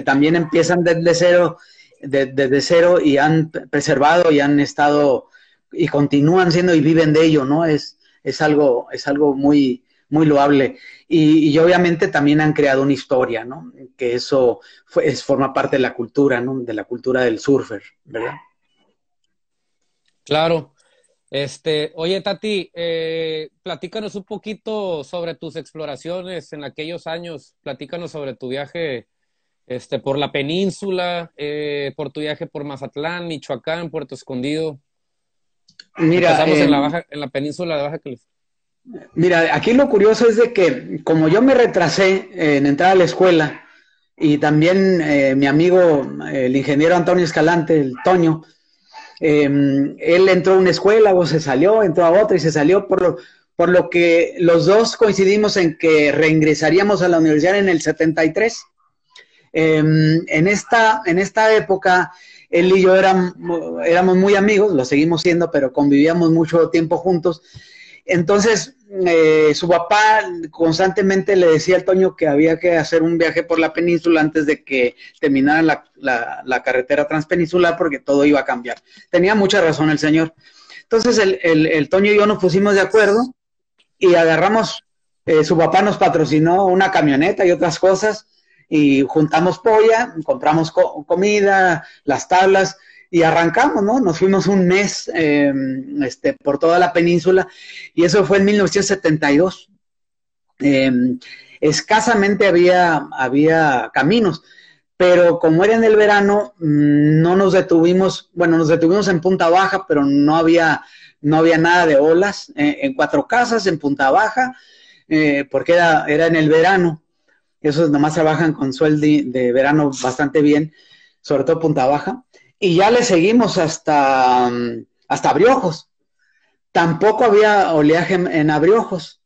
también empiezan desde cero, desde cero y han preservado y han estado y continúan siendo y viven de ello, ¿no? Es, es algo, es algo muy, muy loable. Y, obviamente también han creado una historia, ¿no? Que eso es, forma parte de la cultura, ¿no? De la cultura del surfer, ¿verdad? Claro. Este, oye, Tati, eh, platícanos un poquito sobre tus exploraciones en aquellos años. Platícanos sobre tu viaje este, por la península, eh, por tu viaje por Mazatlán, Michoacán, Puerto Escondido. Mira, en, la baja, en la península de Baja California. Mira, aquí lo curioso es de que como yo me retrasé en entrar a la escuela y también eh, mi amigo, el ingeniero Antonio Escalante, el Toño, em, él entró a una escuela o se salió, entró a otra y se salió, por lo, por lo que los dos coincidimos en que reingresaríamos a la universidad en el 73. Em, en, esta, en esta época él y yo éramos, muy amigos, lo seguimos siendo, pero convivíamos mucho tiempo juntos. Entonces, eh, su papá constantemente le decía al Toño que había que hacer un viaje por la península antes de que terminara la, la, carretera transpeninsular porque todo iba a cambiar. Tenía mucha razón el señor. Entonces, el, el, Toño y yo nos pusimos de acuerdo y agarramos, eh, su papá nos patrocinó una camioneta y otras cosas y juntamos polla, compramos comida, las tablas y arrancamos, ¿no? Nos fuimos un mes em, este, por toda la península y eso fue en 1972. Em, escasamente había, había caminos, pero como era en el verano, mm, no nos detuvimos, bueno, nos detuvimos en Punta Baja, pero no había, no había nada de olas, eh, en Cuatro Casas, en Punta Baja, eh, porque era, era en el verano esos nomás trabajan con sueldo de verano bastante bien, sobre todo Punta Baja, y ya le seguimos hasta, mm, hasta Abriojos. Tampoco había oleaje en, Abriojos.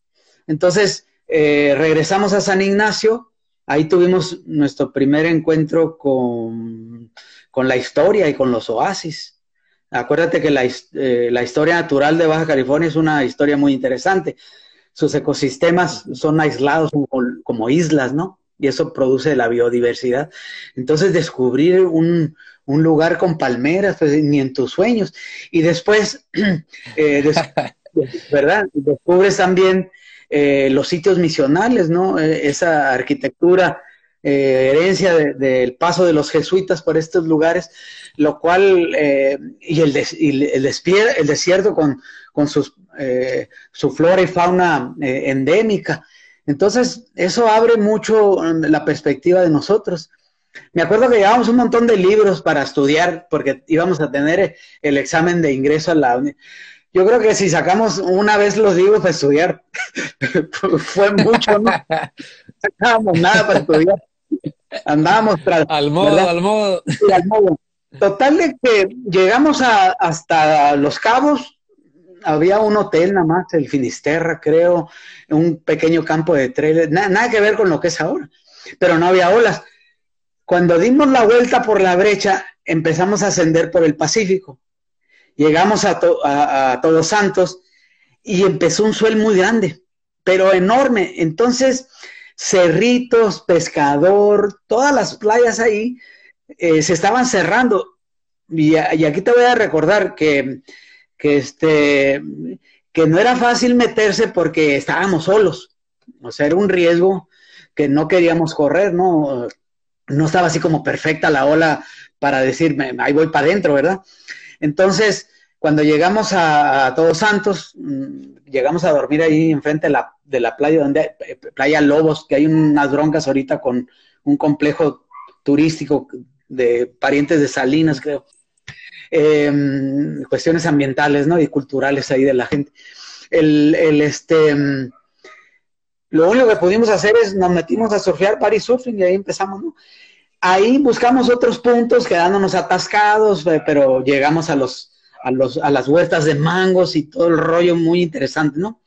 Entonces, eh, regresamos a San Ignacio, ahí tuvimos nuestro primer encuentro con, con la historia y con los oasis. Acuérdate que la, eh, la historia natural de Baja California es una historia muy interesante sus ecosistemas son aislados como, islas, ¿no? Y eso produce la biodiversidad. Entonces, descubrir un, lugar con palmeras, pues ni en tus sueños. Y después, [CLEARS THROAT] eh, [LAUGHS] ¿verdad? Descubres también eh, los sitios misionales, ¿no? Eh, esa arquitectura, herencia del paso de los jesuitas por estos lugares, lo cual, y, el, el, el desierto con, con sus eh, su flora y fauna eh, endémica. Entonces, eso abre mucho mm, la perspectiva de nosotros. Me acuerdo que llevábamos un montón de libros para estudiar porque íbamos a tener eh, el examen de ingreso a la Yo creo que si sacamos una vez los libros para estudiar, [LAUGHS] fue mucho, ¿no? Sacábamos nada para estudiar. Andábamos al modo, al modo. al modo. Total de que llegamos a, hasta Los Cabos, había un hotel nada más, el Finisterra, creo, un pequeño campo de trailer, nada que ver con lo que es ahora, pero no había olas. Cuando dimos la vuelta por la brecha, empezamos a ascender por el Pacífico. Llegamos a, Todos Santos y empezó un suelo muy grande, pero enorme. Entonces, cerritos, pescador, todas las playas ahí eh, se estaban cerrando. y, aquí te voy a recordar que que este que no era fácil meterse porque estábamos solos. O sea, era un riesgo que no queríamos correr, ¿no? No estaba así como perfecta la ola para decirme, ahí voy para adentro, ¿verdad? Entonces, cuando llegamos a, Todos Santos, mm, llegamos a dormir ahí enfrente de la, de la playa, donde eh, Playa Lobos, que hay unas broncas ahorita con un complejo turístico de parientes de Salinas, creo. Em, cuestiones ambientales, ¿no? Y culturales ahí de la gente. El, este, em, lo único que pudimos hacer es nos metimos a surfear Paris Surfing y ahí empezamos, ¿no? Ahí buscamos otros puntos quedándonos atascados, eh, pero llegamos a los, a los, a las huertas de mangos y todo el rollo muy interesante, ¿no?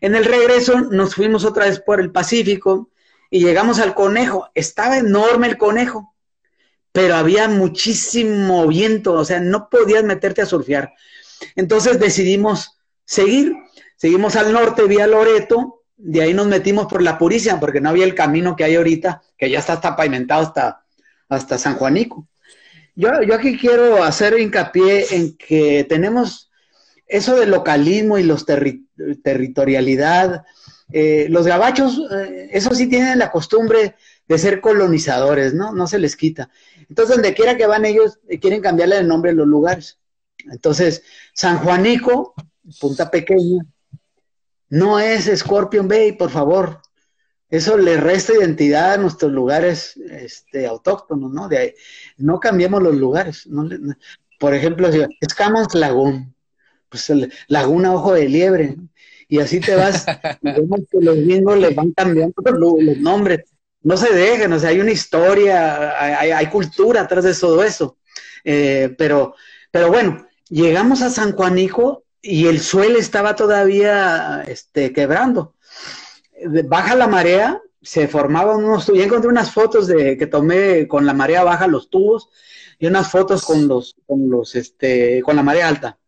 En el regreso nos fuimos otra vez por el Pacífico y llegamos al conejo. Estaba enorme el conejo, pero había muchísimo viento, o sea, no podías meterte a surfear. Entonces decidimos seguir, seguimos al norte vía Loreto, de ahí nos metimos por la Purísima, porque no había el camino que hay ahorita, que ya está hasta pavimentado hasta, hasta San Juanico. Yo, yo aquí quiero hacer hincapié en que tenemos eso de localismo y los territorialidad. Eh, los gabachos, eh, eso sí tienen la costumbre de ser colonizadores, ¿no? No se les quita. Entonces, donde quiera que van ellos, eh, quieren cambiarle el nombre a los lugares. Entonces, San Juanico, Punta Pequeña, no es Scorpion Bay, por favor. Eso le resta identidad a nuestros lugares este, autóctonos, ¿no? De ahí, no cambiemos los lugares. por ejemplo, Escamos Lagoon, pues Laguna Ojo de Liebre, y así te vas, [LAUGHS] vemos que los gringos les van cambiando los, nombres. No se dejen, o sea, hay una historia, hay, cultura atrás de todo eso. Eh, pero, pero bueno, llegamos a San Juanico y el suelo estaba todavía este, quebrando. Baja la marea, se formaban unos tubos. Ya encontré unas fotos de que tomé con la marea baja los tubos y unas fotos con los, con los, este, con la marea alta.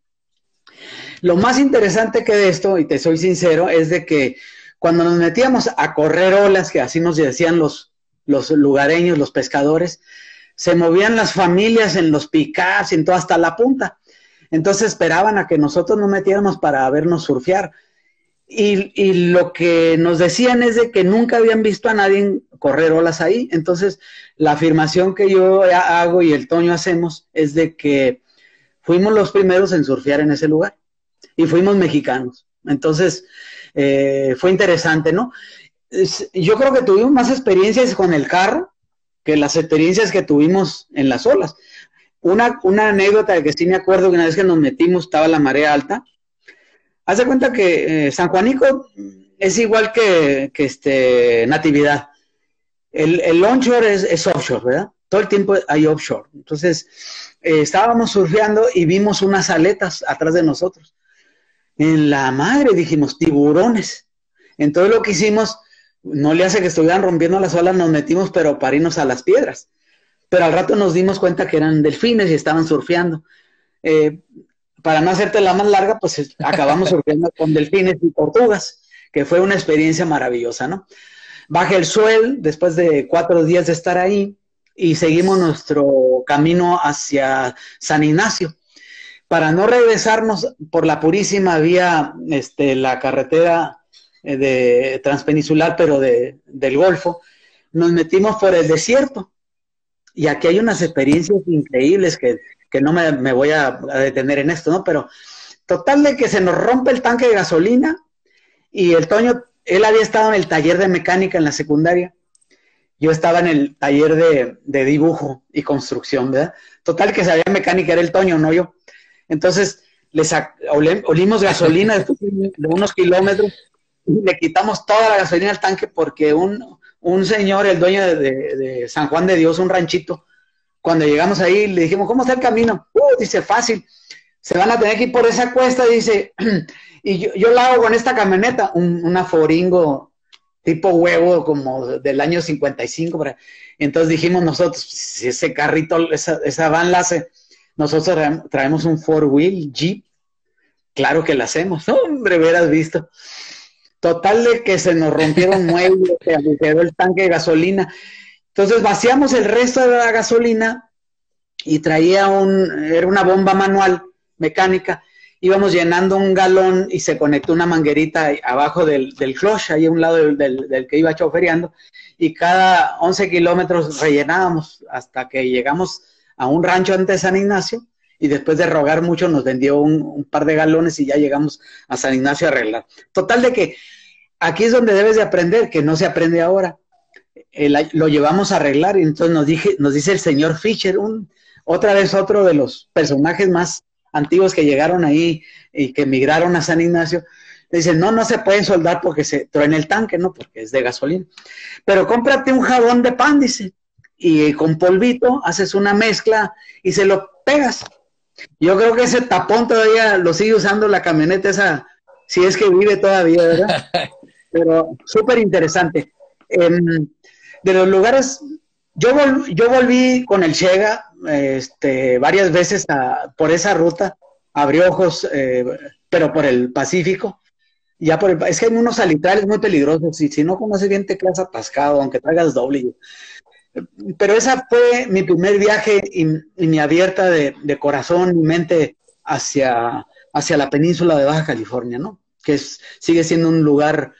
Lo más interesante que de esto, y te soy sincero, es de que cuando nos metíamos a correr olas, que así nos decían los, los lugareños, los pescadores, se movían las familias en los picas y en toda hasta la punta. Entonces esperaban a que nosotros nos metiéramos para vernos surfear. Y, lo que nos decían es de que nunca habían visto a nadie correr olas ahí. Entonces, la afirmación que yo hago y el Toño hacemos es de que fuimos los primeros en surfear en ese lugar y fuimos mexicanos. Entonces, eh, fue interesante, ¿no? yo creo que tuvimos más experiencias con el carro que las experiencias que tuvimos en las olas. Una, una anécdota de que sí me acuerdo que una vez que nos metimos estaba la marea alta. Hace cuenta que eh, San Juanico es igual que, este, Natividad. El, el onshore es, offshore, ¿verdad? Todo el tiempo hay offshore. Entonces, eh, estábamos surfeando y vimos unas aletas atrás de nosotros en la madre, dijimos, tiburones. Entonces lo que hicimos, no le hace que estuvieran rompiendo las olas, nos metimos, pero para irnos a las piedras. Pero al rato nos dimos cuenta que eran delfines y estaban surfeando. Eh, para no hacerte la más larga, pues acabamos [LAUGHS] surfeando con delfines y tortugas, que fue una experiencia maravillosa, ¿no? Baja el suelo después de cuatro días de estar ahí y seguimos nuestro camino hacia San Ignacio para no regresarnos por la purísima vía, este, la carretera eh, de transpeninsular, pero de, del Golfo, nos metimos por el desierto. Y aquí hay unas experiencias increíbles que, no me, voy a, detener en esto, ¿no? Pero total de que se nos rompe el tanque de gasolina y el Toño, él había estado en el taller de mecánica en la secundaria. Yo estaba en el taller de, de dibujo y construcción, ¿verdad? Total que sabía mecánica, era el Toño, no yo. Entonces, les olimos gasolina [LAUGHS] de unos kilómetros y le quitamos toda la gasolina al tanque porque un, señor, el dueño de, San Juan de Dios, un ranchito, cuando llegamos ahí le dijimos, ¿cómo está el camino? Uh, dice, fácil. Se van a tener que ir por esa cuesta, dice, [CLEARS THROAT] y yo, yo la hago con esta camioneta, un, una Foringo tipo huevo como del año 55. Entonces dijimos nosotros, si ese carrito, esa, esa van la hace nosotros traemos un four wheel Jeep. Claro que lo hacemos. Hombre, hubieras visto. Total de que se nos rompieron [LAUGHS] muebles, se quedó el tanque de gasolina. Entonces vaciamos el resto de la gasolina y traía un, era una bomba manual mecánica. Íbamos llenando un galón y se conectó una manguerita abajo del, del cloche, ahí a un lado del, del, que iba chofereando, y cada 11 kilómetros rellenábamos hasta que llegamos a un rancho antes de San Ignacio y después de rogar mucho nos vendió un, par de galones y ya llegamos a San Ignacio a arreglar. Total de que aquí es donde debes de aprender, que no se aprende ahora. Lo llevamos a arreglar y entonces nos, dije, nos dice el señor Fischer, un, otra vez otro de los personajes más antiguos que llegaron ahí y que emigraron a San Ignacio, le dice, no, no se pueden soldar porque se truena el tanque, ¿no? Porque es de gasolina. Pero cómprate un jabón de pan, dice y con polvito haces una mezcla y se lo pegas. Yo creo que ese tapón todavía lo sigue usando la camioneta esa si es que vive todavía, ¿verdad? [LAUGHS] Pero súper interesante. Em, de los lugares, yo, yo volví con el Chega este, varias veces por esa ruta, abrió ojos, eh, pero por el Pacífico. Ya por el, es que hay unos salitrales muy peligrosos y si no conoces bien te quedas atascado, aunque traigas doble. Pero esa fue mi primer viaje y, mi abierta de, corazón, mi mente hacia, hacia la península de Baja California, ¿no? Que sigue siendo un lugar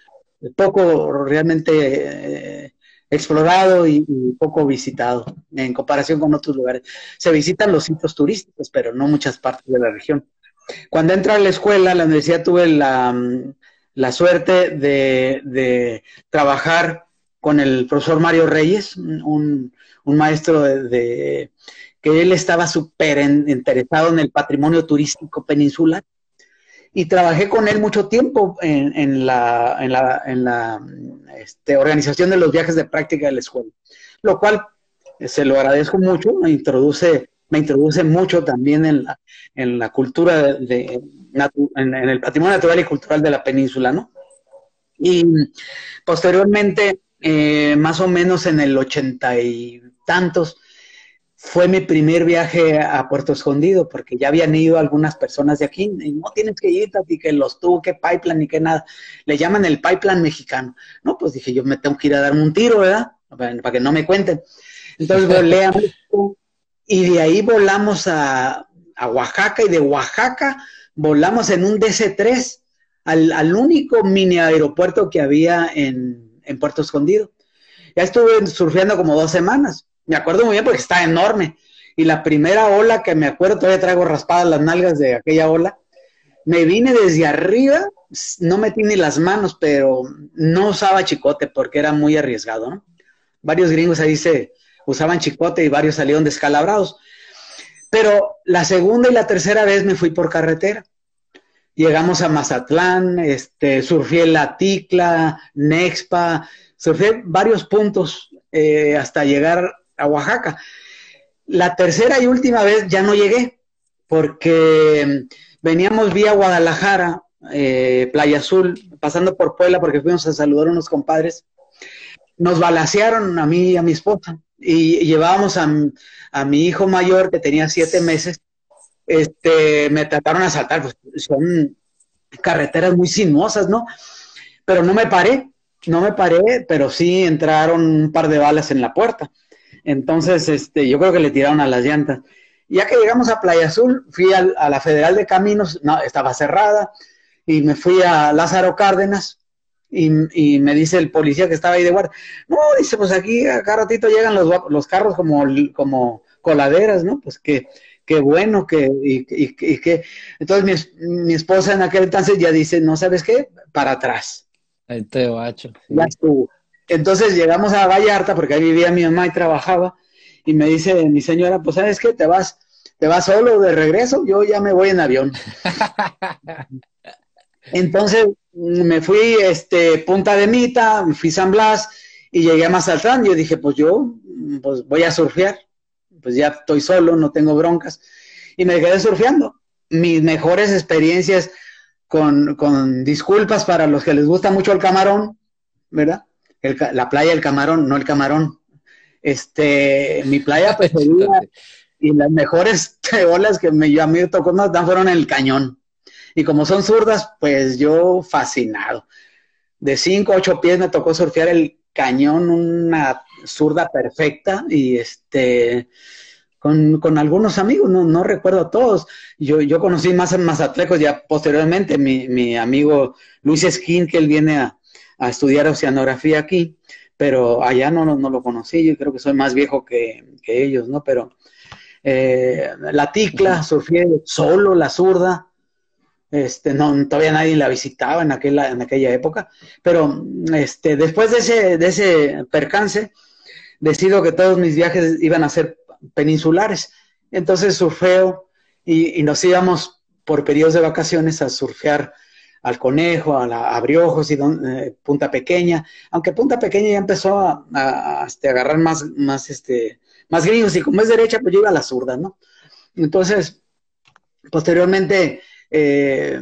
poco realmente eh, explorado y, poco visitado en comparación con otros lugares. Se visitan los sitios turísticos, pero no muchas partes de la región. Cuando entré a la escuela, la universidad, tuve la, la suerte de, de, trabajar con el profesor Mario Reyes, un, un maestro de, que él estaba súper interesado en el patrimonio turístico peninsular y trabajé con él mucho tiempo en, la, en la, en la este, organización de los viajes de práctica de la escuela, lo cual eh, se lo agradezco mucho, me introduce, me introduce mucho también en la, en la cultura, de, en, el patrimonio natural y cultural de la península, ¿no? Y posteriormente, eh, más o menos en el ochenta y tantos, fue mi primer viaje a Puerto Escondido, porque ya habían ido algunas personas de aquí, y no tienes que ir, y que los tuvo, que pipeline, ni que nada. Le llaman el pipeline mexicano. No, pues dije, yo me tengo que ir a dar un tiro, ¿verdad? Para, que no me cuenten. Entonces [LAUGHS] volé a México, y de ahí volamos a, Oaxaca, y de Oaxaca volamos en un DC-3 al, único mini aeropuerto que había en, en Puerto Escondido. Ya estuve surfeando como dos semanas me acuerdo muy bien porque está enorme. Y la primera ola que me acuerdo, todavía traigo raspadas las nalgas de aquella ola, me vine desde arriba, no metí ni las manos, pero no usaba chicote porque era muy arriesgado, ¿no? Varios gringos ahí se usaban chicote y varios salieron descalabrados. Pero la segunda y la tercera vez me fui por carretera. Llegamos a Mazatlán, este, surfé La Ticla, Nexpa, surfé varios puntos eh, hasta llegar a Oaxaca. La tercera y última vez ya no llegué, porque veníamos vía Guadalajara, eh, Playa Azul, pasando por Puebla, porque fuimos a saludar a unos compadres. Nos balacearon a mí y a mi esposa, y llevábamos a, mi hijo mayor, que tenía siete meses. Este, me trataron de saltar, pues son carreteras muy sinuosas, ¿no? Pero no me paré, no me paré, pero sí entraron un par de balas en la puerta. Entonces, este, yo creo que le tiraron a las llantas. Ya que llegamos a Playa Azul, fui a, la Federal de Caminos, no, estaba cerrada, y me fui a Lázaro Cárdenas, y, me dice el policía que estaba ahí de guardia, no, dice, pues aquí a cada ratito llegan los, carros como, como coladeras, ¿no? Pues que, qué bueno que, y, que, entonces mi, esposa en aquel entonces ya dice, no sabes qué, para atrás. Ahí te bacho. Ya estuvo. Entonces llegamos a Vallarta, porque ahí vivía mi mamá y trabajaba, y me dice mi señora, pues sabes qué, te vas, te vas solo de regreso, yo ya me voy en avión. [LAUGHS] Entonces me fui este Punta de Mita, fui San Blas y llegué a Mazatlán. Yo dije, pues yo pues voy a surfear, pues ya estoy solo, no tengo broncas. Y me quedé surfeando. Mis mejores experiencias con, con disculpas para los que les gusta mucho el camarón, ¿verdad? La playa del camarón, no el camarón. Este, mi playa preferida [LAUGHS] y las mejores [LAUGHS] olas que me, a mí me tocó más fueron en el cañón. Y como son zurdas, pues yo fascinado. De 5 a 8 pies me tocó surfear el cañón, una zurda perfecta y este con, con algunos amigos, no, no recuerdo a todos. Yo, yo conocí más en Mazatlecos ya posteriormente, mi, mi amigo Luis Esquín, que él viene a, a estudiar oceanografía aquí, pero allá no, no, lo conocí, yo creo que soy más viejo que, ellos, ¿no? Pero eh, la ticla, surfé solo, la zurda, este, no, todavía nadie la visitaba en aquella, en aquella época, pero este, después de ese, de ese percance, decido que todos mis viajes iban a ser peninsulares, entonces surfeo y, y nos íbamos por periodos de vacaciones a surfear al Conejo, a, la, Abriojos y eh, Punta Pequeña, aunque Punta Pequeña ya empezó a, este, agarrar más, más, este, más gringos y como es derecha, pues yo iba a la zurda, ¿no? Entonces, posteriormente, eh,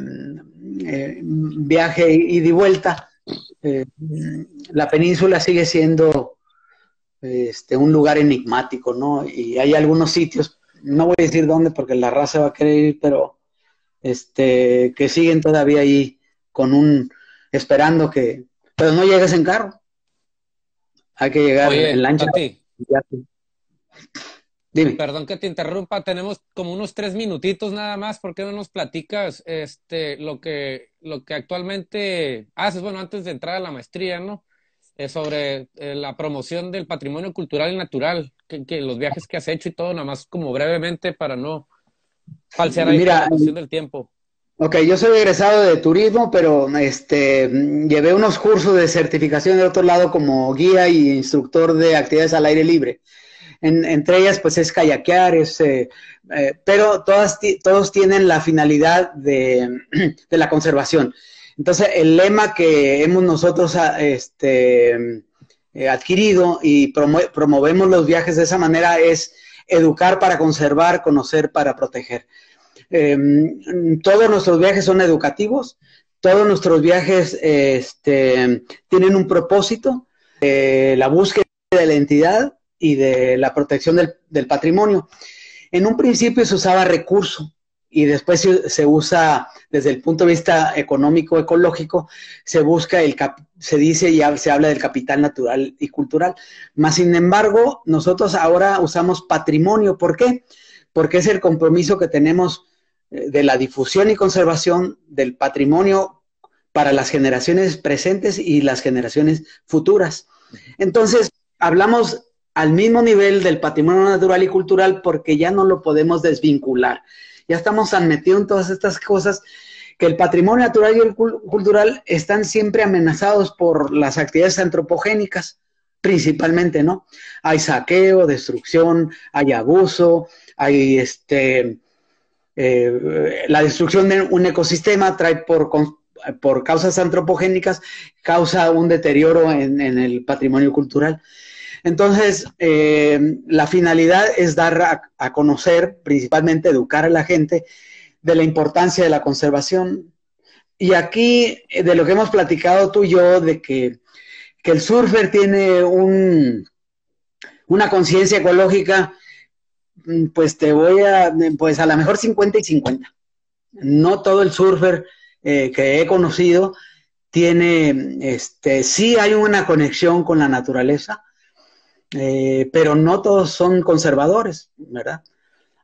eh, viaje y de vuelta, la península sigue siendo este, un lugar enigmático, ¿no? Y hay algunos sitios, no voy a decir dónde porque la raza va a querer ir, pero este, que siguen todavía ahí con un, esperando que, pero no llegues en carro. Hay que llegar en lancha. Dime. Perdón que te interrumpa, tenemos como unos tres minutitos nada más, ¿por qué no nos platicas este, lo, que, lo que actualmente haces? Bueno, antes de entrar a la maestría, ¿no? Eh, sobre eh, la promoción del patrimonio cultural y natural, que, los viajes que has hecho y todo, nada más como brevemente para no falsear ahí la cuestión del tiempo. Ok, yo soy egresado de turismo, pero este, llevé unos cursos de certificación de otro lado como guía y instructor de actividades al aire libre entre ellas pues es kayakear, es, eh, eh, pero todas, todos tienen la finalidad [CLEARS THROAT] de, la conservación. Entonces, el lema que hemos nosotros ah, este, eh, adquirido y promovemos los viajes de esa manera es educar para conservar, conocer para proteger. Em, todos nuestros viajes son educativos, todos nuestros viajes este, tienen un propósito, la búsqueda de la entidad y de la protección del, patrimonio. En un principio se usaba recurso y después se, usa desde el punto de vista económico, ecológico, se busca el, se dice y se habla del capital natural y cultural. Más sin embargo, nosotros ahora usamos patrimonio. ¿Por qué? Porque es el compromiso que tenemos eh, de la difusión y conservación del patrimonio para las generaciones presentes y las generaciones futuras. Entonces, hablamos al mismo nivel del patrimonio natural y cultural porque ya no lo podemos desvincular. Ya estamos tan en todas estas cosas que el patrimonio natural y el cultural están siempre amenazados por las actividades antropogénicas, principalmente, ¿no? Hay saqueo, destrucción, hay abuso, hay este, eh, la destrucción de un ecosistema trae por, por causas antropogénicas, causa un deterioro en el patrimonio cultural. Entonces, eh, la finalidad es dar a, conocer, principalmente educar a la gente de la importancia de la conservación. Y aquí, eh, de lo que hemos platicado tú y yo, de que, el surfer tiene un, una conciencia ecológica, mm, pues te voy a, pues a lo mejor 50 y 50. No todo el surfer eh, que he conocido tiene, este, sí hay una conexión con la naturaleza, eh, pero no todos son conservadores, ¿verdad?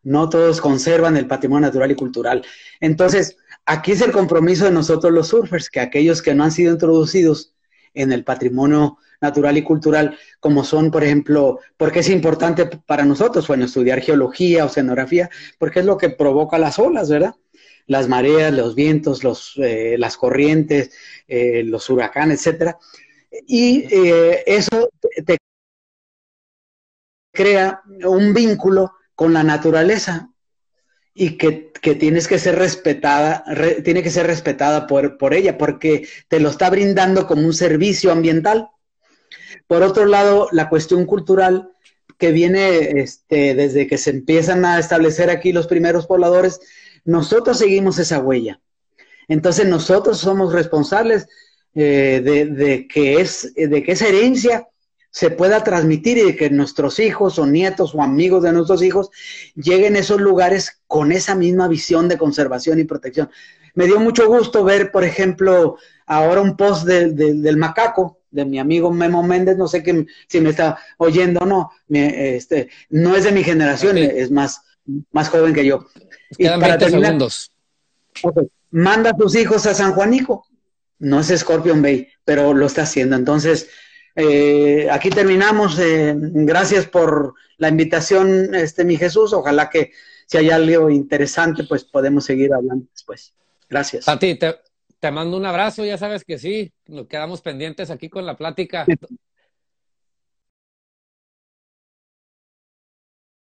No todos conservan el patrimonio natural y cultural. Entonces, aquí es el compromiso de nosotros los surfers, que aquellos que no han sido introducidos en el patrimonio natural y cultural, como son, por ejemplo, porque es importante para nosotros, bueno, estudiar geología, oceanografía, porque es lo que provoca las olas, ¿verdad? Las mareas, los vientos, los, eh, las corrientes, eh, los huracanes, etcétera. Y eso te crea un vínculo con la naturaleza y que, tienes que ser respetada, tiene que ser respetada por, por ella, porque te lo está brindando como un servicio ambiental. Por otro lado, la cuestión cultural que viene este, desde que se empiezan a establecer aquí los primeros pobladores, nosotros seguimos esa huella. Entonces nosotros somos responsables eh, de, de, que es, de que esa herencia se pueda transmitir y que nuestros hijos o nietos o amigos de nuestros hijos lleguen a esos lugares con esa misma visión de conservación y protección. Me dio mucho gusto ver, por ejemplo, ahora un post del macaco, de mi amigo Memo Méndez, no sé que, si me está oyendo o no, este, no es de mi generación, es más, más joven que yo. y para terminar, manda a tus hijos a San Juanico, no es Scorpion Bay, pero lo está haciendo. Entonces, eh, aquí terminamos. Eh, gracias por la invitación, este mi Jesús. Ojalá que si hay algo interesante, pues podemos seguir hablando después. Gracias. A ti, te, te mando un abrazo, ya sabes que sí, nos quedamos pendientes aquí con la plática.